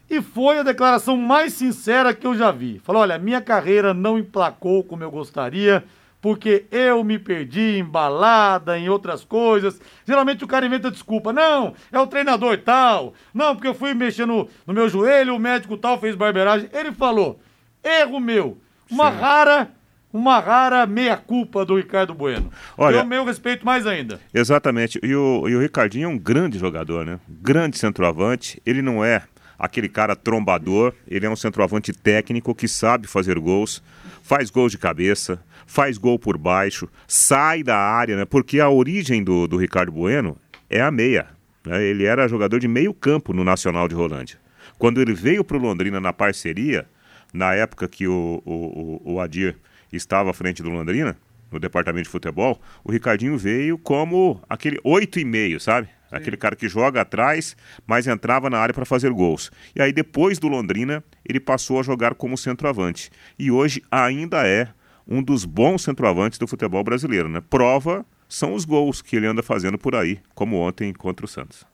E foi a declaração mais sincera que eu já vi. Falou: olha, minha carreira não emplacou como eu gostaria, porque eu me perdi em balada, em outras coisas. Geralmente o cara inventa desculpa. Não, é o treinador tal. Não, porque eu fui mexer no, no meu joelho, o médico tal fez barbeiragem. Ele falou: erro meu. Uma Sim. rara uma rara meia-culpa do Ricardo Bueno. Olha, eu meu respeito mais ainda. Exatamente. E o, e o Ricardinho é um grande jogador, né? Grande centroavante. Ele não é aquele cara trombador, ele é um centroavante técnico que sabe fazer gols, faz gols de cabeça, faz gol por baixo, sai da área, né? Porque a origem do, do Ricardo Bueno é a meia. Né? Ele era jogador de meio campo no Nacional de Rolândia. Quando ele veio para o Londrina na parceria, na época que o, o, o Adir estava à frente do Londrina, no departamento de futebol, o Ricardinho veio como aquele oito e meio, sabe? Sim. Aquele cara que joga atrás, mas entrava na área para fazer gols. E aí depois do Londrina, ele passou a jogar como centroavante. E hoje ainda é um dos bons centroavantes do futebol brasileiro, né? Prova são os gols que ele anda fazendo por aí, como ontem contra o Santos.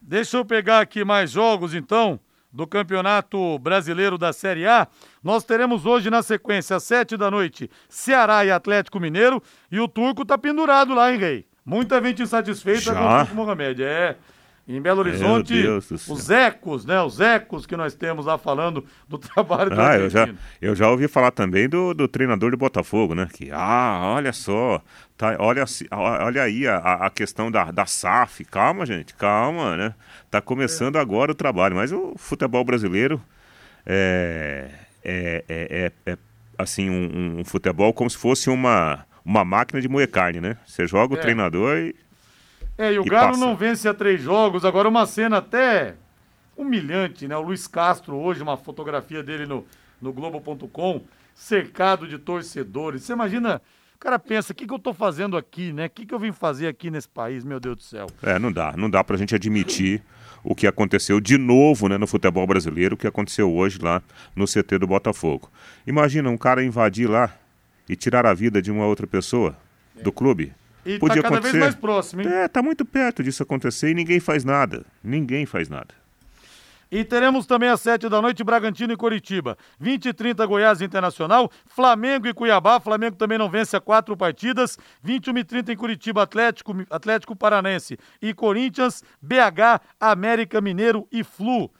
Deixa eu pegar aqui mais jogos então do Campeonato Brasileiro da Série A. Nós teremos hoje na sequência, às sete da noite, Ceará e Atlético Mineiro. E o Turco tá pendurado lá, hein, Rei? Muita gente insatisfeita com o Turco Mohamed. É. Em Belo Horizonte, os ecos, né? Os ecos que nós temos lá falando do trabalho do ah, eu já, eu já ouvi falar também do, do treinador de Botafogo, né? Que, ah, olha só, tá, olha, olha aí a, a questão da, da SAF. Calma, gente, calma, né? Tá começando é. agora o trabalho, mas o futebol brasileiro é, é, é, é, é assim, um, um, futebol como se fosse uma, uma máquina de moer carne, né? Você joga o é. treinador e é, e o e Galo passa. não vence há três jogos. Agora, uma cena até humilhante, né? O Luiz Castro, hoje, uma fotografia dele no, no Globo.com, cercado de torcedores. Você imagina. O cara pensa, o que, que eu tô fazendo aqui, né? O que, que eu vim fazer aqui nesse país, meu Deus do céu? É, não dá. Não dá pra gente admitir o que aconteceu de novo né, no futebol brasileiro, o que aconteceu hoje lá no CT do Botafogo. Imagina um cara invadir lá e tirar a vida de uma outra pessoa do clube. E Podia tá cada acontecer. vez mais próximo, hein? É, tá muito perto disso acontecer e ninguém faz nada. Ninguém faz nada. E teremos também às 7 da noite Bragantino e Curitiba. 20 e 30 Goiás Internacional, Flamengo e Cuiabá. Flamengo também não vence a quatro partidas. 21 e 30 em Curitiba, Atlético, Atlético Paranense e Corinthians, BH, América Mineiro e Flu.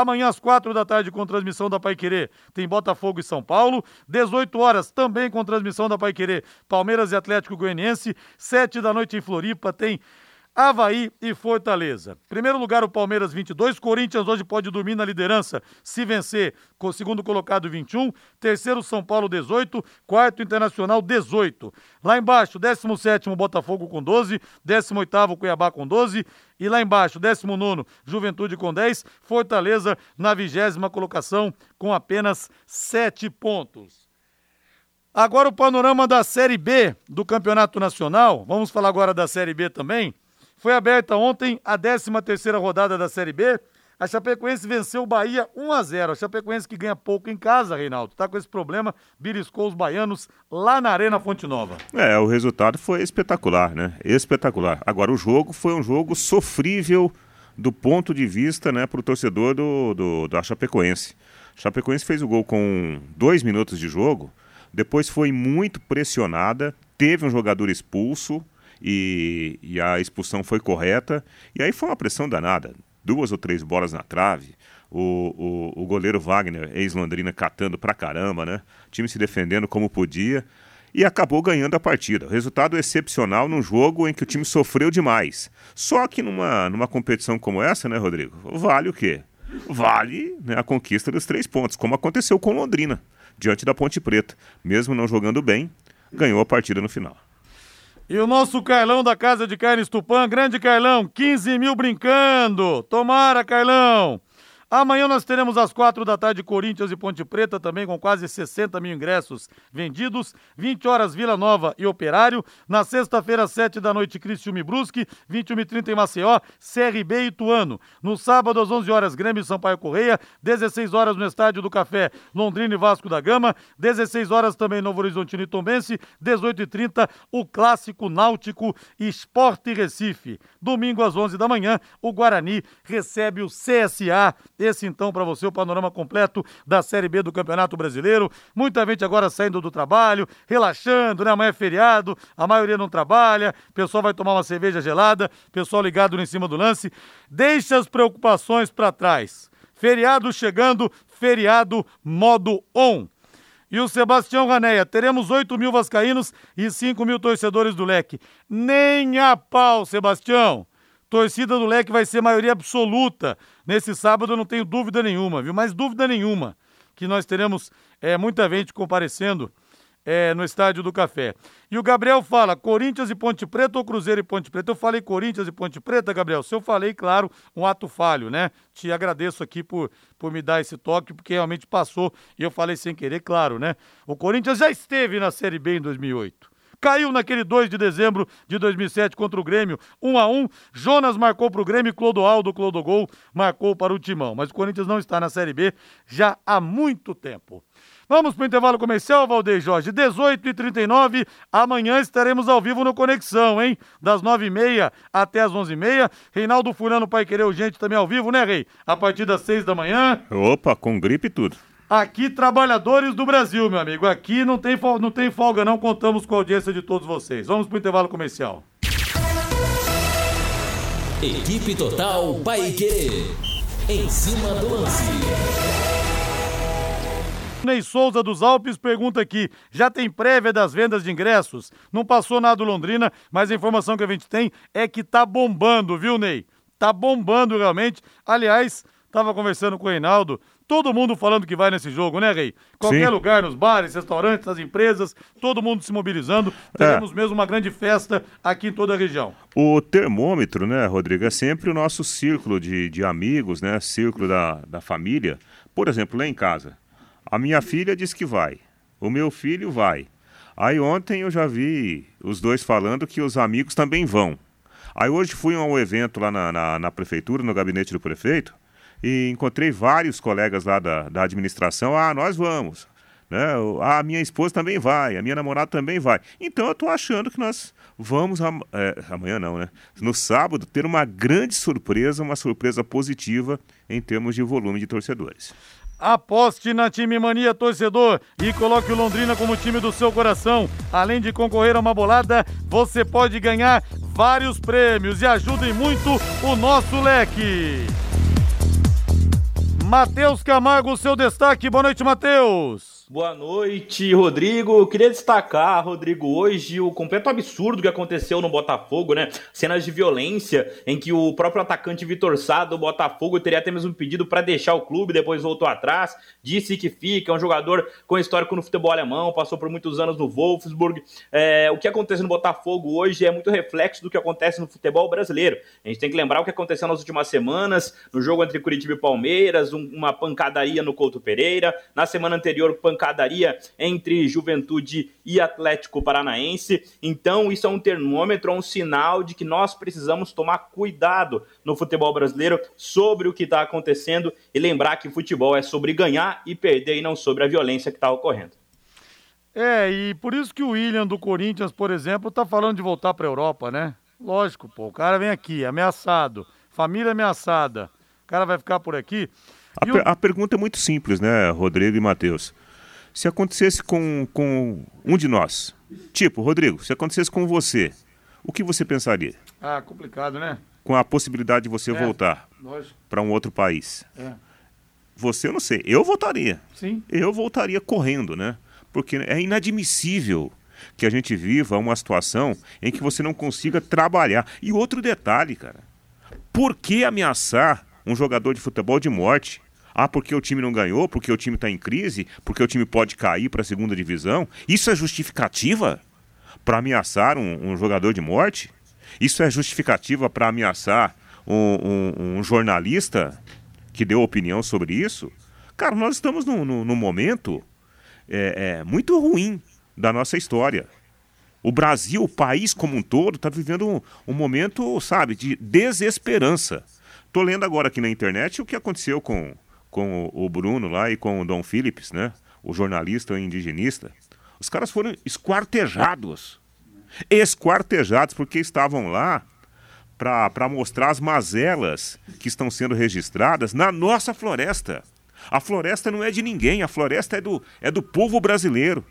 Amanhã às quatro da tarde com transmissão da Paiquerê tem Botafogo e São Paulo. 18 horas também com transmissão da Paiquerê, Palmeiras e Atlético Goianiense. Sete da noite em Floripa tem Havaí e Fortaleza. Primeiro lugar, o Palmeiras 22. Corinthians hoje pode dormir na liderança se vencer, segundo colocado 21. Terceiro, São Paulo 18. Quarto, Internacional 18. Lá embaixo, 17 Botafogo com 12. 18 Cuiabá com 12. E lá embaixo, 19 Juventude com 10. Fortaleza na vigésima colocação com apenas 7 pontos. Agora o panorama da Série B do Campeonato Nacional. Vamos falar agora da Série B também. Foi aberta ontem a 13ª rodada da Série B. A Chapecoense venceu o Bahia 1 a 0. A Chapecoense que ganha pouco em casa, Reinaldo, tá com esse problema, beliscou os baianos lá na Arena Fonte Nova. É, o resultado foi espetacular, né? Espetacular. Agora o jogo foi um jogo sofrível do ponto de vista, né, para o torcedor do, do, da Chapecoense. A Chapecoense fez o gol com dois minutos de jogo, depois foi muito pressionada, teve um jogador expulso, e, e a expulsão foi correta. E aí foi uma pressão danada. Duas ou três bolas na trave. O, o, o goleiro Wagner, ex-Londrina, catando pra caramba, né? O time se defendendo como podia e acabou ganhando a partida. Resultado excepcional num jogo em que o time sofreu demais. Só que numa, numa competição como essa, né, Rodrigo? Vale o quê? Vale né, a conquista dos três pontos, como aconteceu com Londrina, diante da Ponte Preta. Mesmo não jogando bem, ganhou a partida no final. E o nosso Carlão da Casa de Carnes Tupã, grande Carlão, 15 mil brincando. Tomara, Carlão. Amanhã nós teremos às quatro da tarde Corinthians e Ponte Preta, também com quase 60 mil ingressos vendidos. 20 horas Vila Nova e Operário. Na sexta-feira, 7 da noite, Criciúma e Brusque. 21 e 30 em Maceió, CRB e Ituano. No sábado, às 11 horas, Grêmio e Sampaio Correia. 16 horas no Estádio do Café, Londrina e Vasco da Gama. 16 horas também Novo Horizonte e Tombense. 18 e 30 o Clássico Náutico Esporte Recife. Domingo às 11 da manhã, o Guarani recebe o CSA Esse então para você o panorama completo da Série B do Campeonato Brasileiro. Muita gente agora saindo do trabalho, relaxando, né? Amanhã é feriado, a maioria não trabalha, o pessoal vai tomar uma cerveja gelada, pessoal ligado em cima do lance. Deixa as preocupações para trás. Feriado chegando, feriado modo on. E o Sebastião Raneia, teremos 8 mil vascaínos e 5 mil torcedores do Leque. Nem a pau, Sebastião. Torcida do Leque vai ser maioria absoluta. Nesse sábado eu não tenho dúvida nenhuma, viu? Mas dúvida nenhuma que nós teremos é, muita gente comparecendo é, no Estádio do Café. E o Gabriel fala, Corinthians e Ponte Preta ou Cruzeiro e Ponte Preta? Eu falei Corinthians e Ponte Preta, Gabriel. Se eu falei, claro, um ato falho, né? Te agradeço aqui por, por me dar esse toque, porque realmente passou e eu falei sem querer, claro, né? O Corinthians já esteve na Série B em 2008. Caiu naquele 2 de dezembro de 2007 contra o Grêmio, 1 a 1 Jonas marcou para o Grêmio, Clodoaldo, Clodogol marcou para o Timão. Mas o Corinthians não está na Série B já há muito tempo. Vamos para o intervalo comercial, Valdeir Jorge. 18h39. Amanhã estaremos ao vivo no Conexão, hein? Das 9h30 até as 11h30. Reinaldo Furano, Pai Querer Urgente, também ao vivo, né, Rei? A partir das 6 da manhã. Opa, com gripe e tudo. Aqui, trabalhadores do Brasil, meu amigo. Aqui não tem, não tem folga, não. Contamos com a audiência de todos vocês. Vamos para o intervalo comercial. Equipe Total Paique. Em cima do lance. Ney Souza dos Alpes pergunta aqui: já tem prévia das vendas de ingressos? Não passou nada do Londrina, mas a informação que a gente tem é que tá bombando, viu, Ney? Tá bombando realmente. Aliás, tava conversando com o Reinaldo. Todo mundo falando que vai nesse jogo, né, Rei? Qualquer Sim. lugar, nos bares, restaurantes, nas empresas, todo mundo se mobilizando. Teremos mesmo uma grande festa aqui em toda a região. O termômetro, né, Rodrigo, é sempre o nosso círculo de, de amigos, né? Círculo da, da família. Por exemplo, lá em casa, a minha filha diz que vai, o meu filho vai. Aí ontem eu já vi os dois falando que os amigos também vão. Aí hoje fui a um evento lá na, na, na prefeitura, no gabinete do prefeito, e encontrei vários colegas lá da, da administração. Ah, nós vamos. Né? O- A minha esposa também vai, a minha namorada também vai. Então eu tô achando que nós vamos am- é, amanhã não, né? No sábado ter uma grande surpresa, uma surpresa positiva em termos de volume de torcedores. Aposte na Time Mania Torcedor e coloque o Londrina como time do seu coração. Além de concorrer a uma bolada, você pode ganhar vários prêmios e ajudem muito o nosso leque. Matheus Camargo, seu destaque. Boa noite, Matheus. Boa noite, Rodrigo. Queria destacar, Rodrigo, hoje o completo absurdo que aconteceu no Botafogo, né? Cenas de violência em que o próprio atacante Vitor Sá do Botafogo teria até mesmo pedido para deixar o clube, depois voltou atrás, disse que fica, é um jogador com histórico no futebol alemão, passou por muitos anos no Wolfsburg. É, o que acontece no Botafogo hoje é muito reflexo do que acontece no futebol brasileiro. A gente tem que lembrar o que aconteceu nas últimas semanas, no jogo entre Curitiba e Palmeiras, um- uma pancadaria no Couto Pereira, na semana anterior, pancadaria entre Juventude e Atlético Paranaense. Então, isso é um termômetro, é um sinal de que nós precisamos tomar cuidado no futebol brasileiro sobre o que está acontecendo e lembrar que futebol é sobre ganhar e perder e não sobre a violência que está ocorrendo. É, e por isso que o William do Corinthians, por exemplo, tá falando de voltar pra Europa, né? Lógico, pô, o cara vem aqui, ameaçado, família ameaçada. O cara vai ficar por aqui. A, per- o- a pergunta é muito simples, né, Rodrigo e Matheus? Se acontecesse com, com um de nós, tipo, Rodrigo, se acontecesse com você, o que você pensaria? Ah, complicado, né? Com a possibilidade de você É. voltar para um outro país. É. Você, eu não sei, eu voltaria. Sim. Eu voltaria correndo, né? Porque é inadmissível que a gente viva uma situação em que você não consiga trabalhar. E outro detalhe, cara. Por que ameaçar um jogador de futebol de morte? Ah, porque o time não ganhou, porque o time está em crise, porque o time pode cair para a segunda divisão? Isso é justificativa para ameaçar um, um jogador de morte? Isso é justificativa para ameaçar um, um- um jornalista que deu opinião sobre isso? Cara, nós estamos num, num- momento é, é, muito ruim da nossa história. O Brasil, o país como um todo, está vivendo um, um momento, sabe, de desesperança. Tô lendo agora aqui na internet o que aconteceu com, com o Bruno lá e com o Dom Phillips, né? O jornalista indigenista. Os caras foram esquartejados. Esquartejados porque estavam lá para mostrar as mazelas que estão sendo registradas na nossa floresta. A floresta não é de ninguém, a floresta é do, é do povo brasileiro.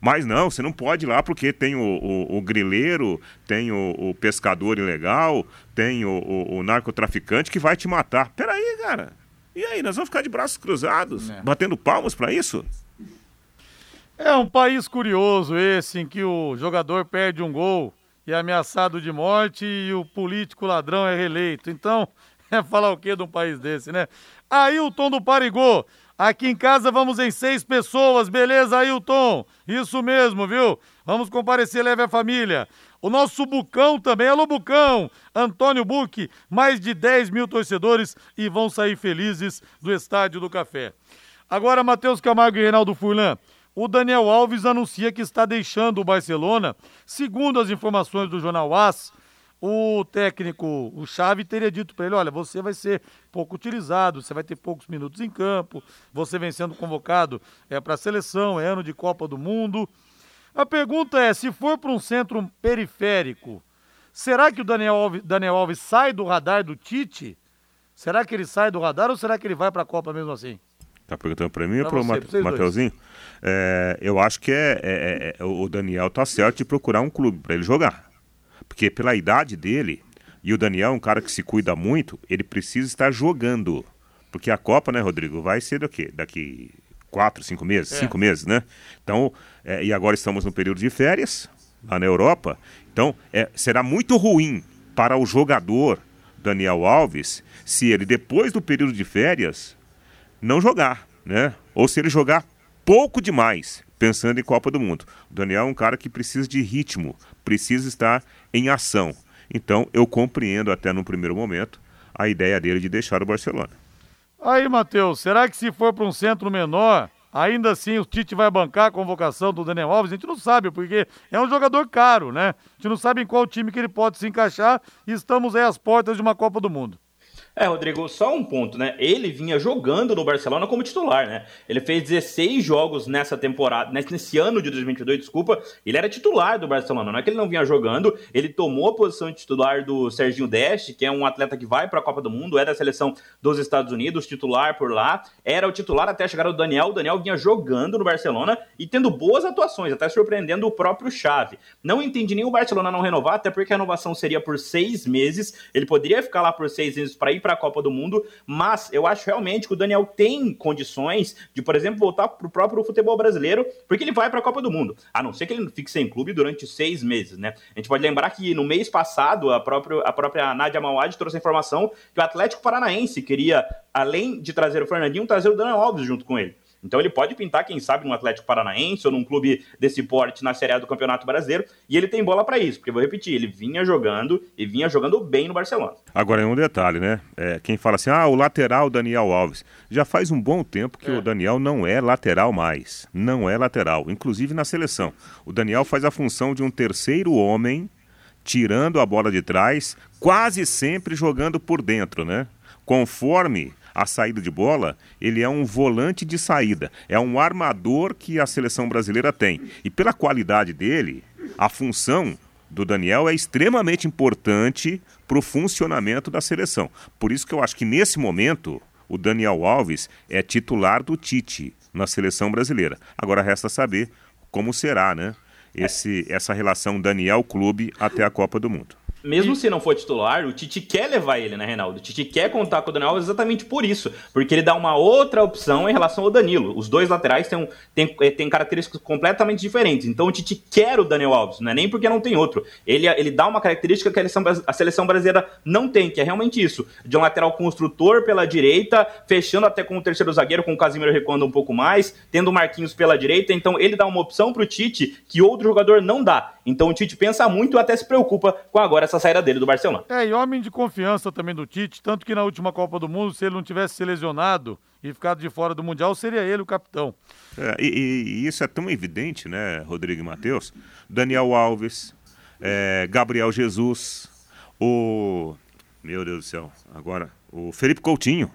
Mas não, você não pode ir lá porque tem o, o, o grileiro, tem o, o, pescador ilegal, tem o, narcotraficante que vai te matar. Peraí, cara. E aí, nós vamos ficar de braços cruzados, é. batendo palmas para isso? É um país curioso esse, em que o jogador perde um gol e é ameaçado de morte e o político ladrão é reeleito. Então, é falar o que de um país desse, né? Ailton do Parigô. Aqui em casa vamos em seis pessoas, beleza, Ailton? Isso mesmo, viu? Vamos comparecer, leve a família. O nosso Bucão também, alô Bucão, Antônio Buque, mais de 10 mil torcedores e vão sair felizes do Estádio do Café. Agora, Matheus Camargo e Reinaldo Furlan, o Daniel Alves anuncia que está deixando o Barcelona. Segundo as informações do jornal AS, o técnico, o Xavi, teria dito para ele: olha, você vai ser pouco utilizado, você vai ter poucos minutos em campo, você vem sendo convocado é, para a seleção, é ano de Copa do Mundo. A pergunta é: se for para um centro periférico, será que o Daniel Alves, Daniel Alves sai do radar do Tite? Será que ele sai do radar ou será que ele vai para a Copa mesmo assim? Tá perguntando para mim pra ou para o Mateuzinho? É, eu acho que é, é, é, o Daniel tá certo de procurar um clube para ele jogar. Porque pela idade dele, e o Daniel é um cara que se cuida muito, ele precisa estar jogando. Porque a Copa, né, Rodrigo, vai ser daqui, daqui quatro, cinco meses, é. cinco meses, né? Então, é, e agora estamos no período de férias, lá na Europa. Então, é, será muito ruim para o jogador Daniel Alves se ele, depois do período de férias, não jogar, né? Ou se ele jogar pouco demais, pensando em Copa do Mundo. O Daniel é um cara que precisa de ritmo, precisa estar em ação. Então, eu compreendo até no primeiro momento a ideia dele de deixar o Barcelona. Aí, Matheus, será que se for para um centro menor, ainda assim o Tite vai bancar a convocação do Daniel Alves? A gente não sabe, porque é um jogador caro, né? A gente não sabe em qual time que ele pode se encaixar e estamos aí às portas de uma Copa do Mundo. É, Rodrigo, só um ponto, né? Ele vinha jogando no Barcelona como titular, né? Ele fez 16 jogos nessa temporada, nesse ano de 2022, desculpa. Ele era titular do Barcelona, não é que ele não vinha jogando. Ele tomou a posição de titular do Serginho Deste, que é um atleta que vai para a Copa do Mundo, é da seleção dos Estados Unidos, titular por lá. Era o titular até a chegada do Daniel. O Daniel vinha jogando no Barcelona e tendo boas atuações, até surpreendendo o próprio Xavi. Não entendi nem o Barcelona não renovar, até porque a renovação seria por seis meses. Ele poderia ficar lá por seis meses para ir para a Copa do Mundo, mas eu acho realmente que o Daniel tem condições de, por exemplo, voltar para o próprio futebol brasileiro, porque ele vai para a Copa do Mundo. A não ser que ele fique sem clube durante seis meses, né? A gente pode lembrar que no mês passado, a própria, a própria Nádia Mauad trouxe a informação que o Atlético Paranaense queria, além de trazer o Fernandinho, trazer o Daniel Alves junto com ele. Então ele pode pintar, quem sabe, no Atlético Paranaense ou num clube desse porte na Série A do Campeonato Brasileiro. E ele tem bola para isso, porque vou repetir, ele vinha jogando e vinha jogando bem no Barcelona. Agora é um detalhe, né? É, quem fala assim, ah, o lateral Daniel Alves. Já faz um bom tempo que é. o Daniel não é lateral mais. Não é lateral, inclusive na seleção. O Daniel faz a função de um terceiro homem tirando a bola de trás, quase sempre jogando por dentro, né? Conforme a saída de bola, ele é um volante de saída, é um armador que a seleção brasileira tem. E pela qualidade dele, a função do Daniel é extremamente importante para o funcionamento da seleção. Por isso que eu acho que nesse momento o Daniel Alves é titular do Tite na seleção brasileira. Agora resta saber como será, né? Esse, essa relação Daniel Clube até a Copa do Mundo mesmo e... se não for titular, o Tite quer levar ele, né, Reinaldo? O Tite quer contar com o Daniel Alves exatamente por isso, porque ele dá uma outra opção em relação ao Danilo. Os dois laterais têm, um, têm, eh, têm características completamente diferentes. Então o Tite quer o Daniel Alves, não é nem porque não tem outro. Ele, ele dá uma característica que a seleção, a seleção brasileira não tem, que é realmente isso: de um lateral construtor pela direita, fechando até com o terceiro zagueiro, com o Casimiro recuando um pouco mais, tendo o Marquinhos pela direita. Então ele dá uma opção para o Tite que outro jogador não dá. Então o Tite pensa muito e até se preocupa com agora essa saída dele do Barcelona. É, e homem de confiança também do Tite, tanto que na última Copa do Mundo, se ele não tivesse se lesionado e ficado de fora do Mundial, seria ele o capitão. É, e, e, isso é tão evidente, né, Rodrigo e Matheus? Daniel Alves, é, Gabriel Jesus, o. Meu Deus do céu, agora, o Felipe Coutinho.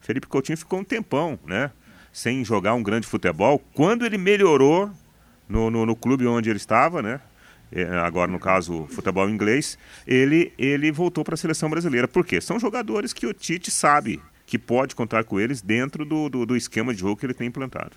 Felipe Coutinho ficou um tempão, né? Sem jogar um grande futebol. Quando ele melhorou no, no, no clube onde ele estava, né? É, agora no caso futebol inglês, ele, ele voltou para a seleção brasileira. Por quê? São jogadores que o Tite sabe que pode contar com eles dentro do, do, do esquema de jogo que ele tem implantado.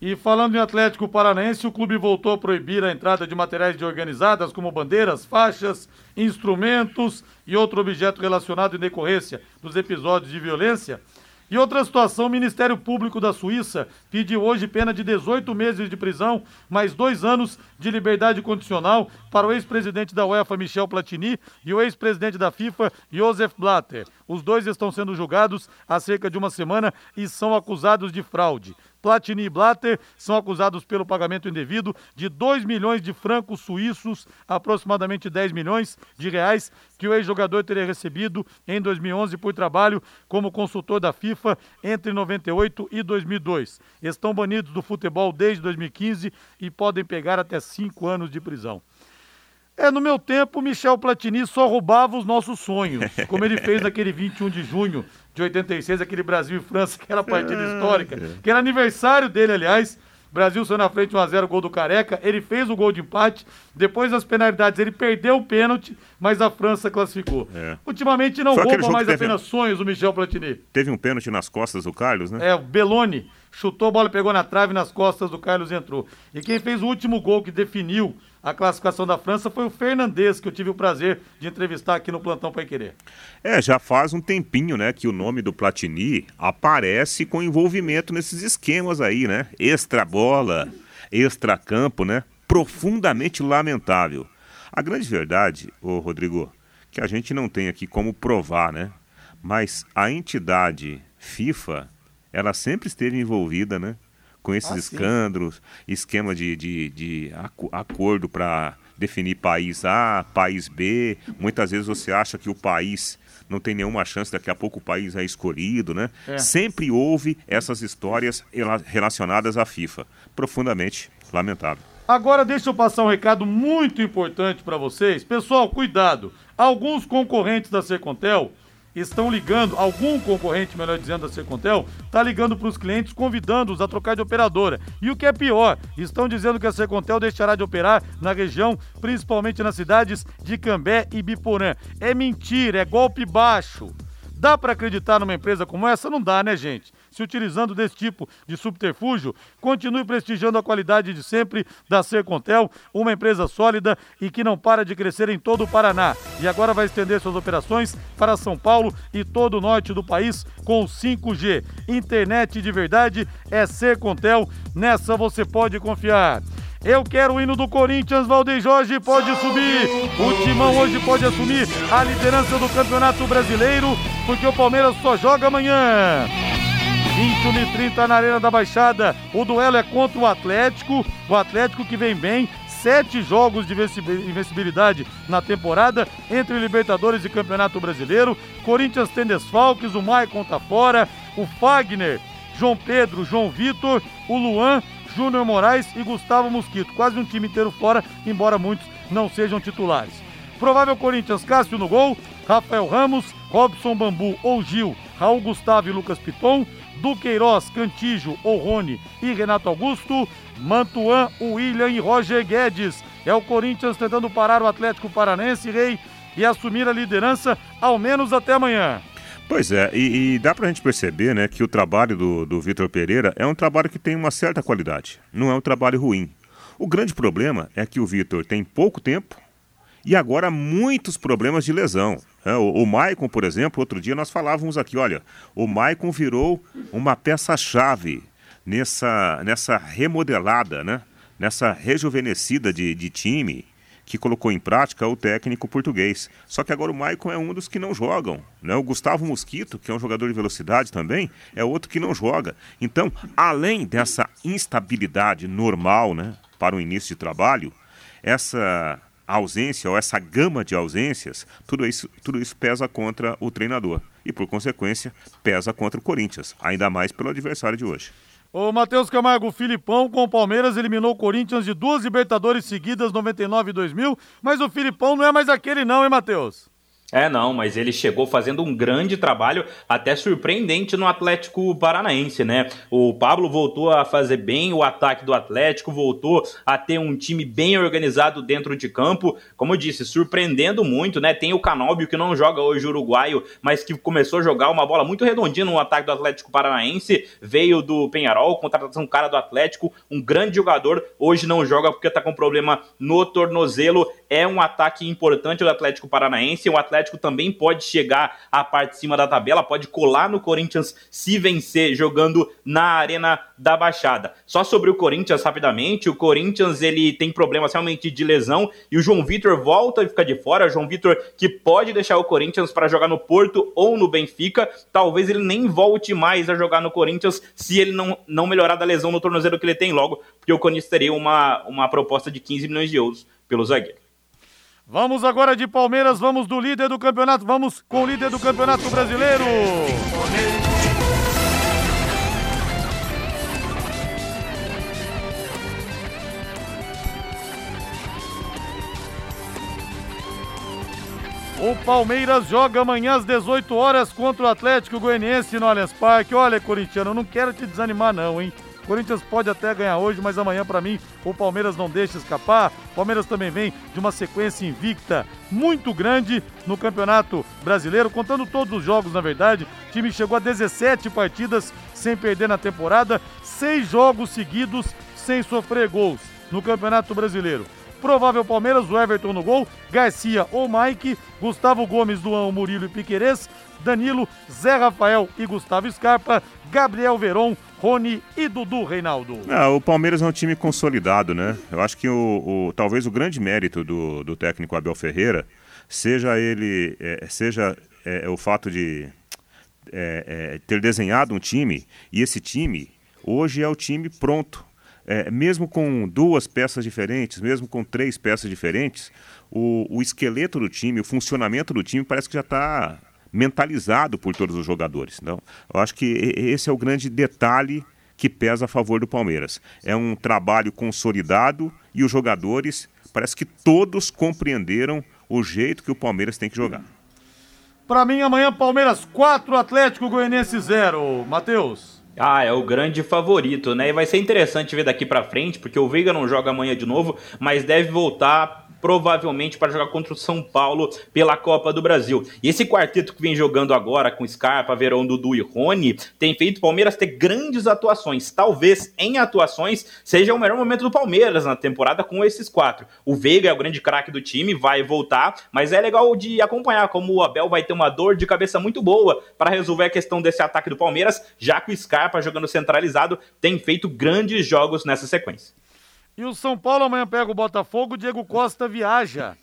E falando em Atlético Paranaense, o clube voltou a proibir a entrada de materiais de organizadas como bandeiras, faixas, instrumentos e outro objeto relacionado em decorrência dos episódios de violência e outra situação, o Ministério Público da Suíça pediu hoje pena de 18 meses de prisão, mais dois anos de liberdade condicional para o ex-presidente da UEFA, Michel Platini, e o ex-presidente da FIFA, Josef Blatter. Os dois estão sendo julgados há cerca de uma semana e são acusados de fraude. Platini e Blatter são acusados pelo pagamento indevido de 2 milhões de francos suíços, aproximadamente 10 milhões de reais, que o ex-jogador teria recebido em 2011 por trabalho como consultor da FIFA entre 98 e 2002. Estão banidos do futebol desde 2015 e podem pegar até cinco anos de prisão. É, no meu tempo, Michel Platini só roubava os nossos sonhos, como ele fez naquele 21 de junho de 86, aquele Brasil e França, que era partida histórica, que era aniversário dele, aliás. Brasil saiu na frente 1x0, gol do Careca. Ele fez o gol de empate. Depois das penalidades, ele perdeu o pênalti, mas a França classificou. É. Ultimamente não Foi rouba mais teve- apenas sonhos o Michel Platini. Teve um pênalti nas costas do Carlos, né? É, o Beloni chutou a bola, pegou na trave nas costas do Carlos entrou. E quem fez o último gol que definiu a classificação da França foi o Fernandes, que eu tive o prazer de entrevistar aqui no Plantão Pai Querer. É, já faz um tempinho, né, que o nome do Platini aparece com envolvimento nesses esquemas aí, né? Extra bola, extra campo, né? Profundamente lamentável. A grande verdade, ô Rodrigo, que a gente não tem aqui como provar, né? Mas a entidade FIFA, ela sempre esteve envolvida, né? Com esses Ah, sim. escândalos, esquema de, de, de aco- acordo para definir país A, país B. Muitas vezes você acha que o país não tem nenhuma chance, daqui a pouco o país é escolhido, né? É. Sempre houve essas histórias rela- relacionadas à FIFA. Profundamente lamentável. Agora deixa eu passar um recado muito importante para vocês. Pessoal, cuidado. Alguns concorrentes da Sercontel estão ligando, algum concorrente, melhor dizendo, da Sercontel, está ligando para os clientes convidando-os a trocar de operadora. E o que é pior, estão dizendo que a Sercontel deixará de operar na região, principalmente nas cidades de Cambé e Biporã. É mentira, é golpe baixo. Dá para acreditar numa empresa como essa? Não dá, né, gente? Se utilizando desse tipo de subterfúgio, continue prestigiando a qualidade de sempre da Sercontel, uma empresa sólida e que não para de crescer em todo o Paraná. E agora vai estender suas operações para São Paulo e todo o norte do país com o 5G. Internet de verdade é Sercontel, nessa você pode confiar. Eu quero o hino do Corinthians, Valdeir Jorge pode subir. O Timão hoje pode assumir a liderança do Campeonato Brasileiro, porque o Palmeiras só joga amanhã. 21 e 30 na Arena da Baixada. O duelo é contra o Atlético. O Atlético que vem bem. Sete jogos de invencibi- invencibilidade na temporada entre Libertadores e Campeonato Brasileiro. Corinthians tem desfalques, o Maicon tá fora, o Fagner, João Pedro, João Vitor, o Luan, Júnior Moraes e Gustavo Mosquito. Quase um time inteiro fora, embora muitos não sejam titulares. Provável Corinthians, Cássio no gol, Rafael Ramos, Robson Bambu ou Gil, Raul Gustavo e Lucas Piton, Duqueiroz, Cantijo ou Rony e Renato Augusto, Mantuan, William e Roger Guedes. É o Corinthians tentando parar o Atlético Paranense, Rei, e assumir a liderança ao menos até amanhã. Pois é, e, e dá pra gente perceber, né, que o trabalho do, do Vitor Pereira é um trabalho que tem uma certa qualidade. Não é um trabalho ruim. O grande problema é que o Vitor tem pouco tempo e agora muitos problemas de lesão. É, o, o Maicon, por exemplo, outro dia nós falávamos aqui, olha, o Maicon virou uma peça-chave nessa, nessa remodelada, né? Nessa rejuvenescida de, de time que colocou em prática o técnico português. Só que agora o Maicon é um dos que não jogam. Né? O Gustavo Mosquito, que é um jogador de velocidade também, é outro que não joga. Então, além dessa instabilidade normal né, para o início de trabalho, essa ausência ou essa gama de ausências, tudo isso, tudo isso pesa contra o treinador. E, por consequência, pesa contra o Corinthians, ainda mais pelo adversário de hoje. O Matheus Camargo, o Filipão com o Palmeiras eliminou o Corinthians de duas Libertadores seguidas, 99 e 2000, mas o Filipão não é mais aquele não, hein, Matheus? É, não, mas ele chegou fazendo um grande trabalho, até surpreendente no Atlético Paranaense, né? O Pablo voltou a fazer bem o ataque do Atlético, voltou a ter um time bem organizado dentro de campo. Como eu disse, surpreendendo muito, né? Tem o Canóbio, que não joga hoje uruguaio, mas que começou a jogar uma bola muito redondinha no ataque do Atlético Paranaense. Veio do Penharol, contratação cara do Atlético, um grande jogador. Hoje não joga porque tá com problema no tornozelo. É um ataque importante do Atlético Paranaense, Atlético também pode chegar à parte de cima da tabela, pode colar no Corinthians se vencer jogando na Arena da Baixada. Só sobre o Corinthians rapidamente, o Corinthians ele tem problemas realmente de lesão e o João Vitor volta e fica de fora. João Vitor que pode deixar o Corinthians para jogar no Porto ou no Benfica, talvez ele nem volte mais a jogar no Corinthians se ele não, não melhorar da lesão no tornozelo que ele tem logo, porque o Corinthians teria uma, uma proposta de 15 milhões de euros pelo zagueiro. Vamos agora de Palmeiras, vamos do líder do campeonato, vamos com o líder do campeonato brasileiro. O Palmeiras joga amanhã às 18 horas contra o Atlético Goianiense no Allianz Parque. Olha, corintiano, não quero te desanimar não, hein? Corinthians pode até ganhar hoje, mas amanhã, para mim, o Palmeiras não deixa escapar. O Palmeiras também vem de uma sequência invicta muito grande no Campeonato Brasileiro, contando todos os jogos, na verdade. O time chegou a 17 partidas sem perder na temporada, seis jogos seguidos sem sofrer gols no Campeonato Brasileiro. Provável Palmeiras, o Everton no gol, Garcia ou Mike, Gustavo Gomes, Duão, Murilo e Piquerez, Danilo, Zé Rafael e Gustavo Scarpa, Gabriel Veron, Rony e Dudu Reinaldo. Ah, o Palmeiras é um time consolidado, né? Eu acho que o, o talvez o grande mérito do, do, técnico Abel Ferreira seja ele, é, seja é, o fato de é, é ter desenhado um time e esse time hoje é o time pronto. É, mesmo com duas peças diferentes, mesmo com três peças diferentes, o, o esqueleto do time, o funcionamento do time parece que já está mentalizado por todos os jogadores. Então, eu acho que esse é o grande detalhe que pesa a favor do Palmeiras. É um trabalho consolidado e os jogadores, parece que todos compreenderam o jeito que o Palmeiras tem que jogar. Para mim, amanhã, Palmeiras 4, Atlético Goianiense 0. Matheus. Ah, é o grande favorito, né? E vai ser interessante ver daqui para frente, porque o Veiga não joga amanhã de novo, mas deve voltar provavelmente para jogar contra o São Paulo pela Copa do Brasil. E esse quarteto que vem jogando agora com Scarpa, Verão, Dudu e Rony tem feito o Palmeiras ter grandes atuações. Talvez em atuações seja o melhor momento do Palmeiras na temporada com esses quatro. O Veiga é o grande craque do time, vai voltar, mas é legal de acompanhar como o Abel vai ter uma dor de cabeça muito boa para resolver a questão desse ataque do Palmeiras, já que o Scarpa jogando centralizado tem feito grandes jogos nessa sequência. E o São Paulo amanhã pega o Botafogo, o Diego Costa viaja.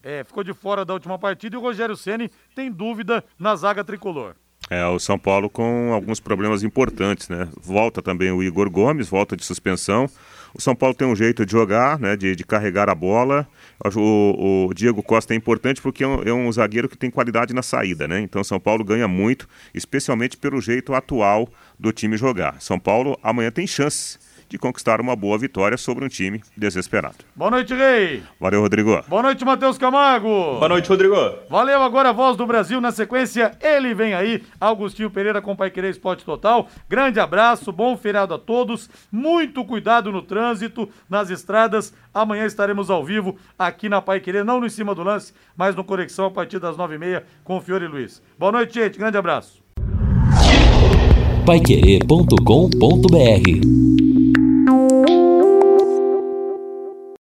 É, ficou de fora da última partida e o Rogério Ceni tem dúvida na zaga tricolor. É, o São Paulo com alguns problemas importantes, né? Volta também o Igor Gomes, volta de suspensão. O São Paulo tem um jeito de jogar, né? De, de carregar a bola. O, o, Diego Costa é importante porque é um, é um, zagueiro que tem qualidade na saída, né? Então São Paulo ganha muito, especialmente pelo jeito atual do time jogar. São Paulo amanhã tem chances de conquistar uma boa vitória sobre um time desesperado. Boa noite, Rei. Valeu, Rodrigo. Boa noite, Matheus Camargo. Boa noite, Rodrigo. Valeu, agora a voz do Brasil. Na sequência, ele vem aí, Augustinho Pereira com Pai Querer Esporte Total. Grande abraço, bom feriado a todos. Muito cuidado no trânsito, nas estradas. Amanhã estaremos ao vivo aqui na Pai Querer, não no em cima do lance, mas no Conexão a partir das nove e meia com o Fiore Luiz. Boa noite, gente. Grande abraço. Paiquerê.com.br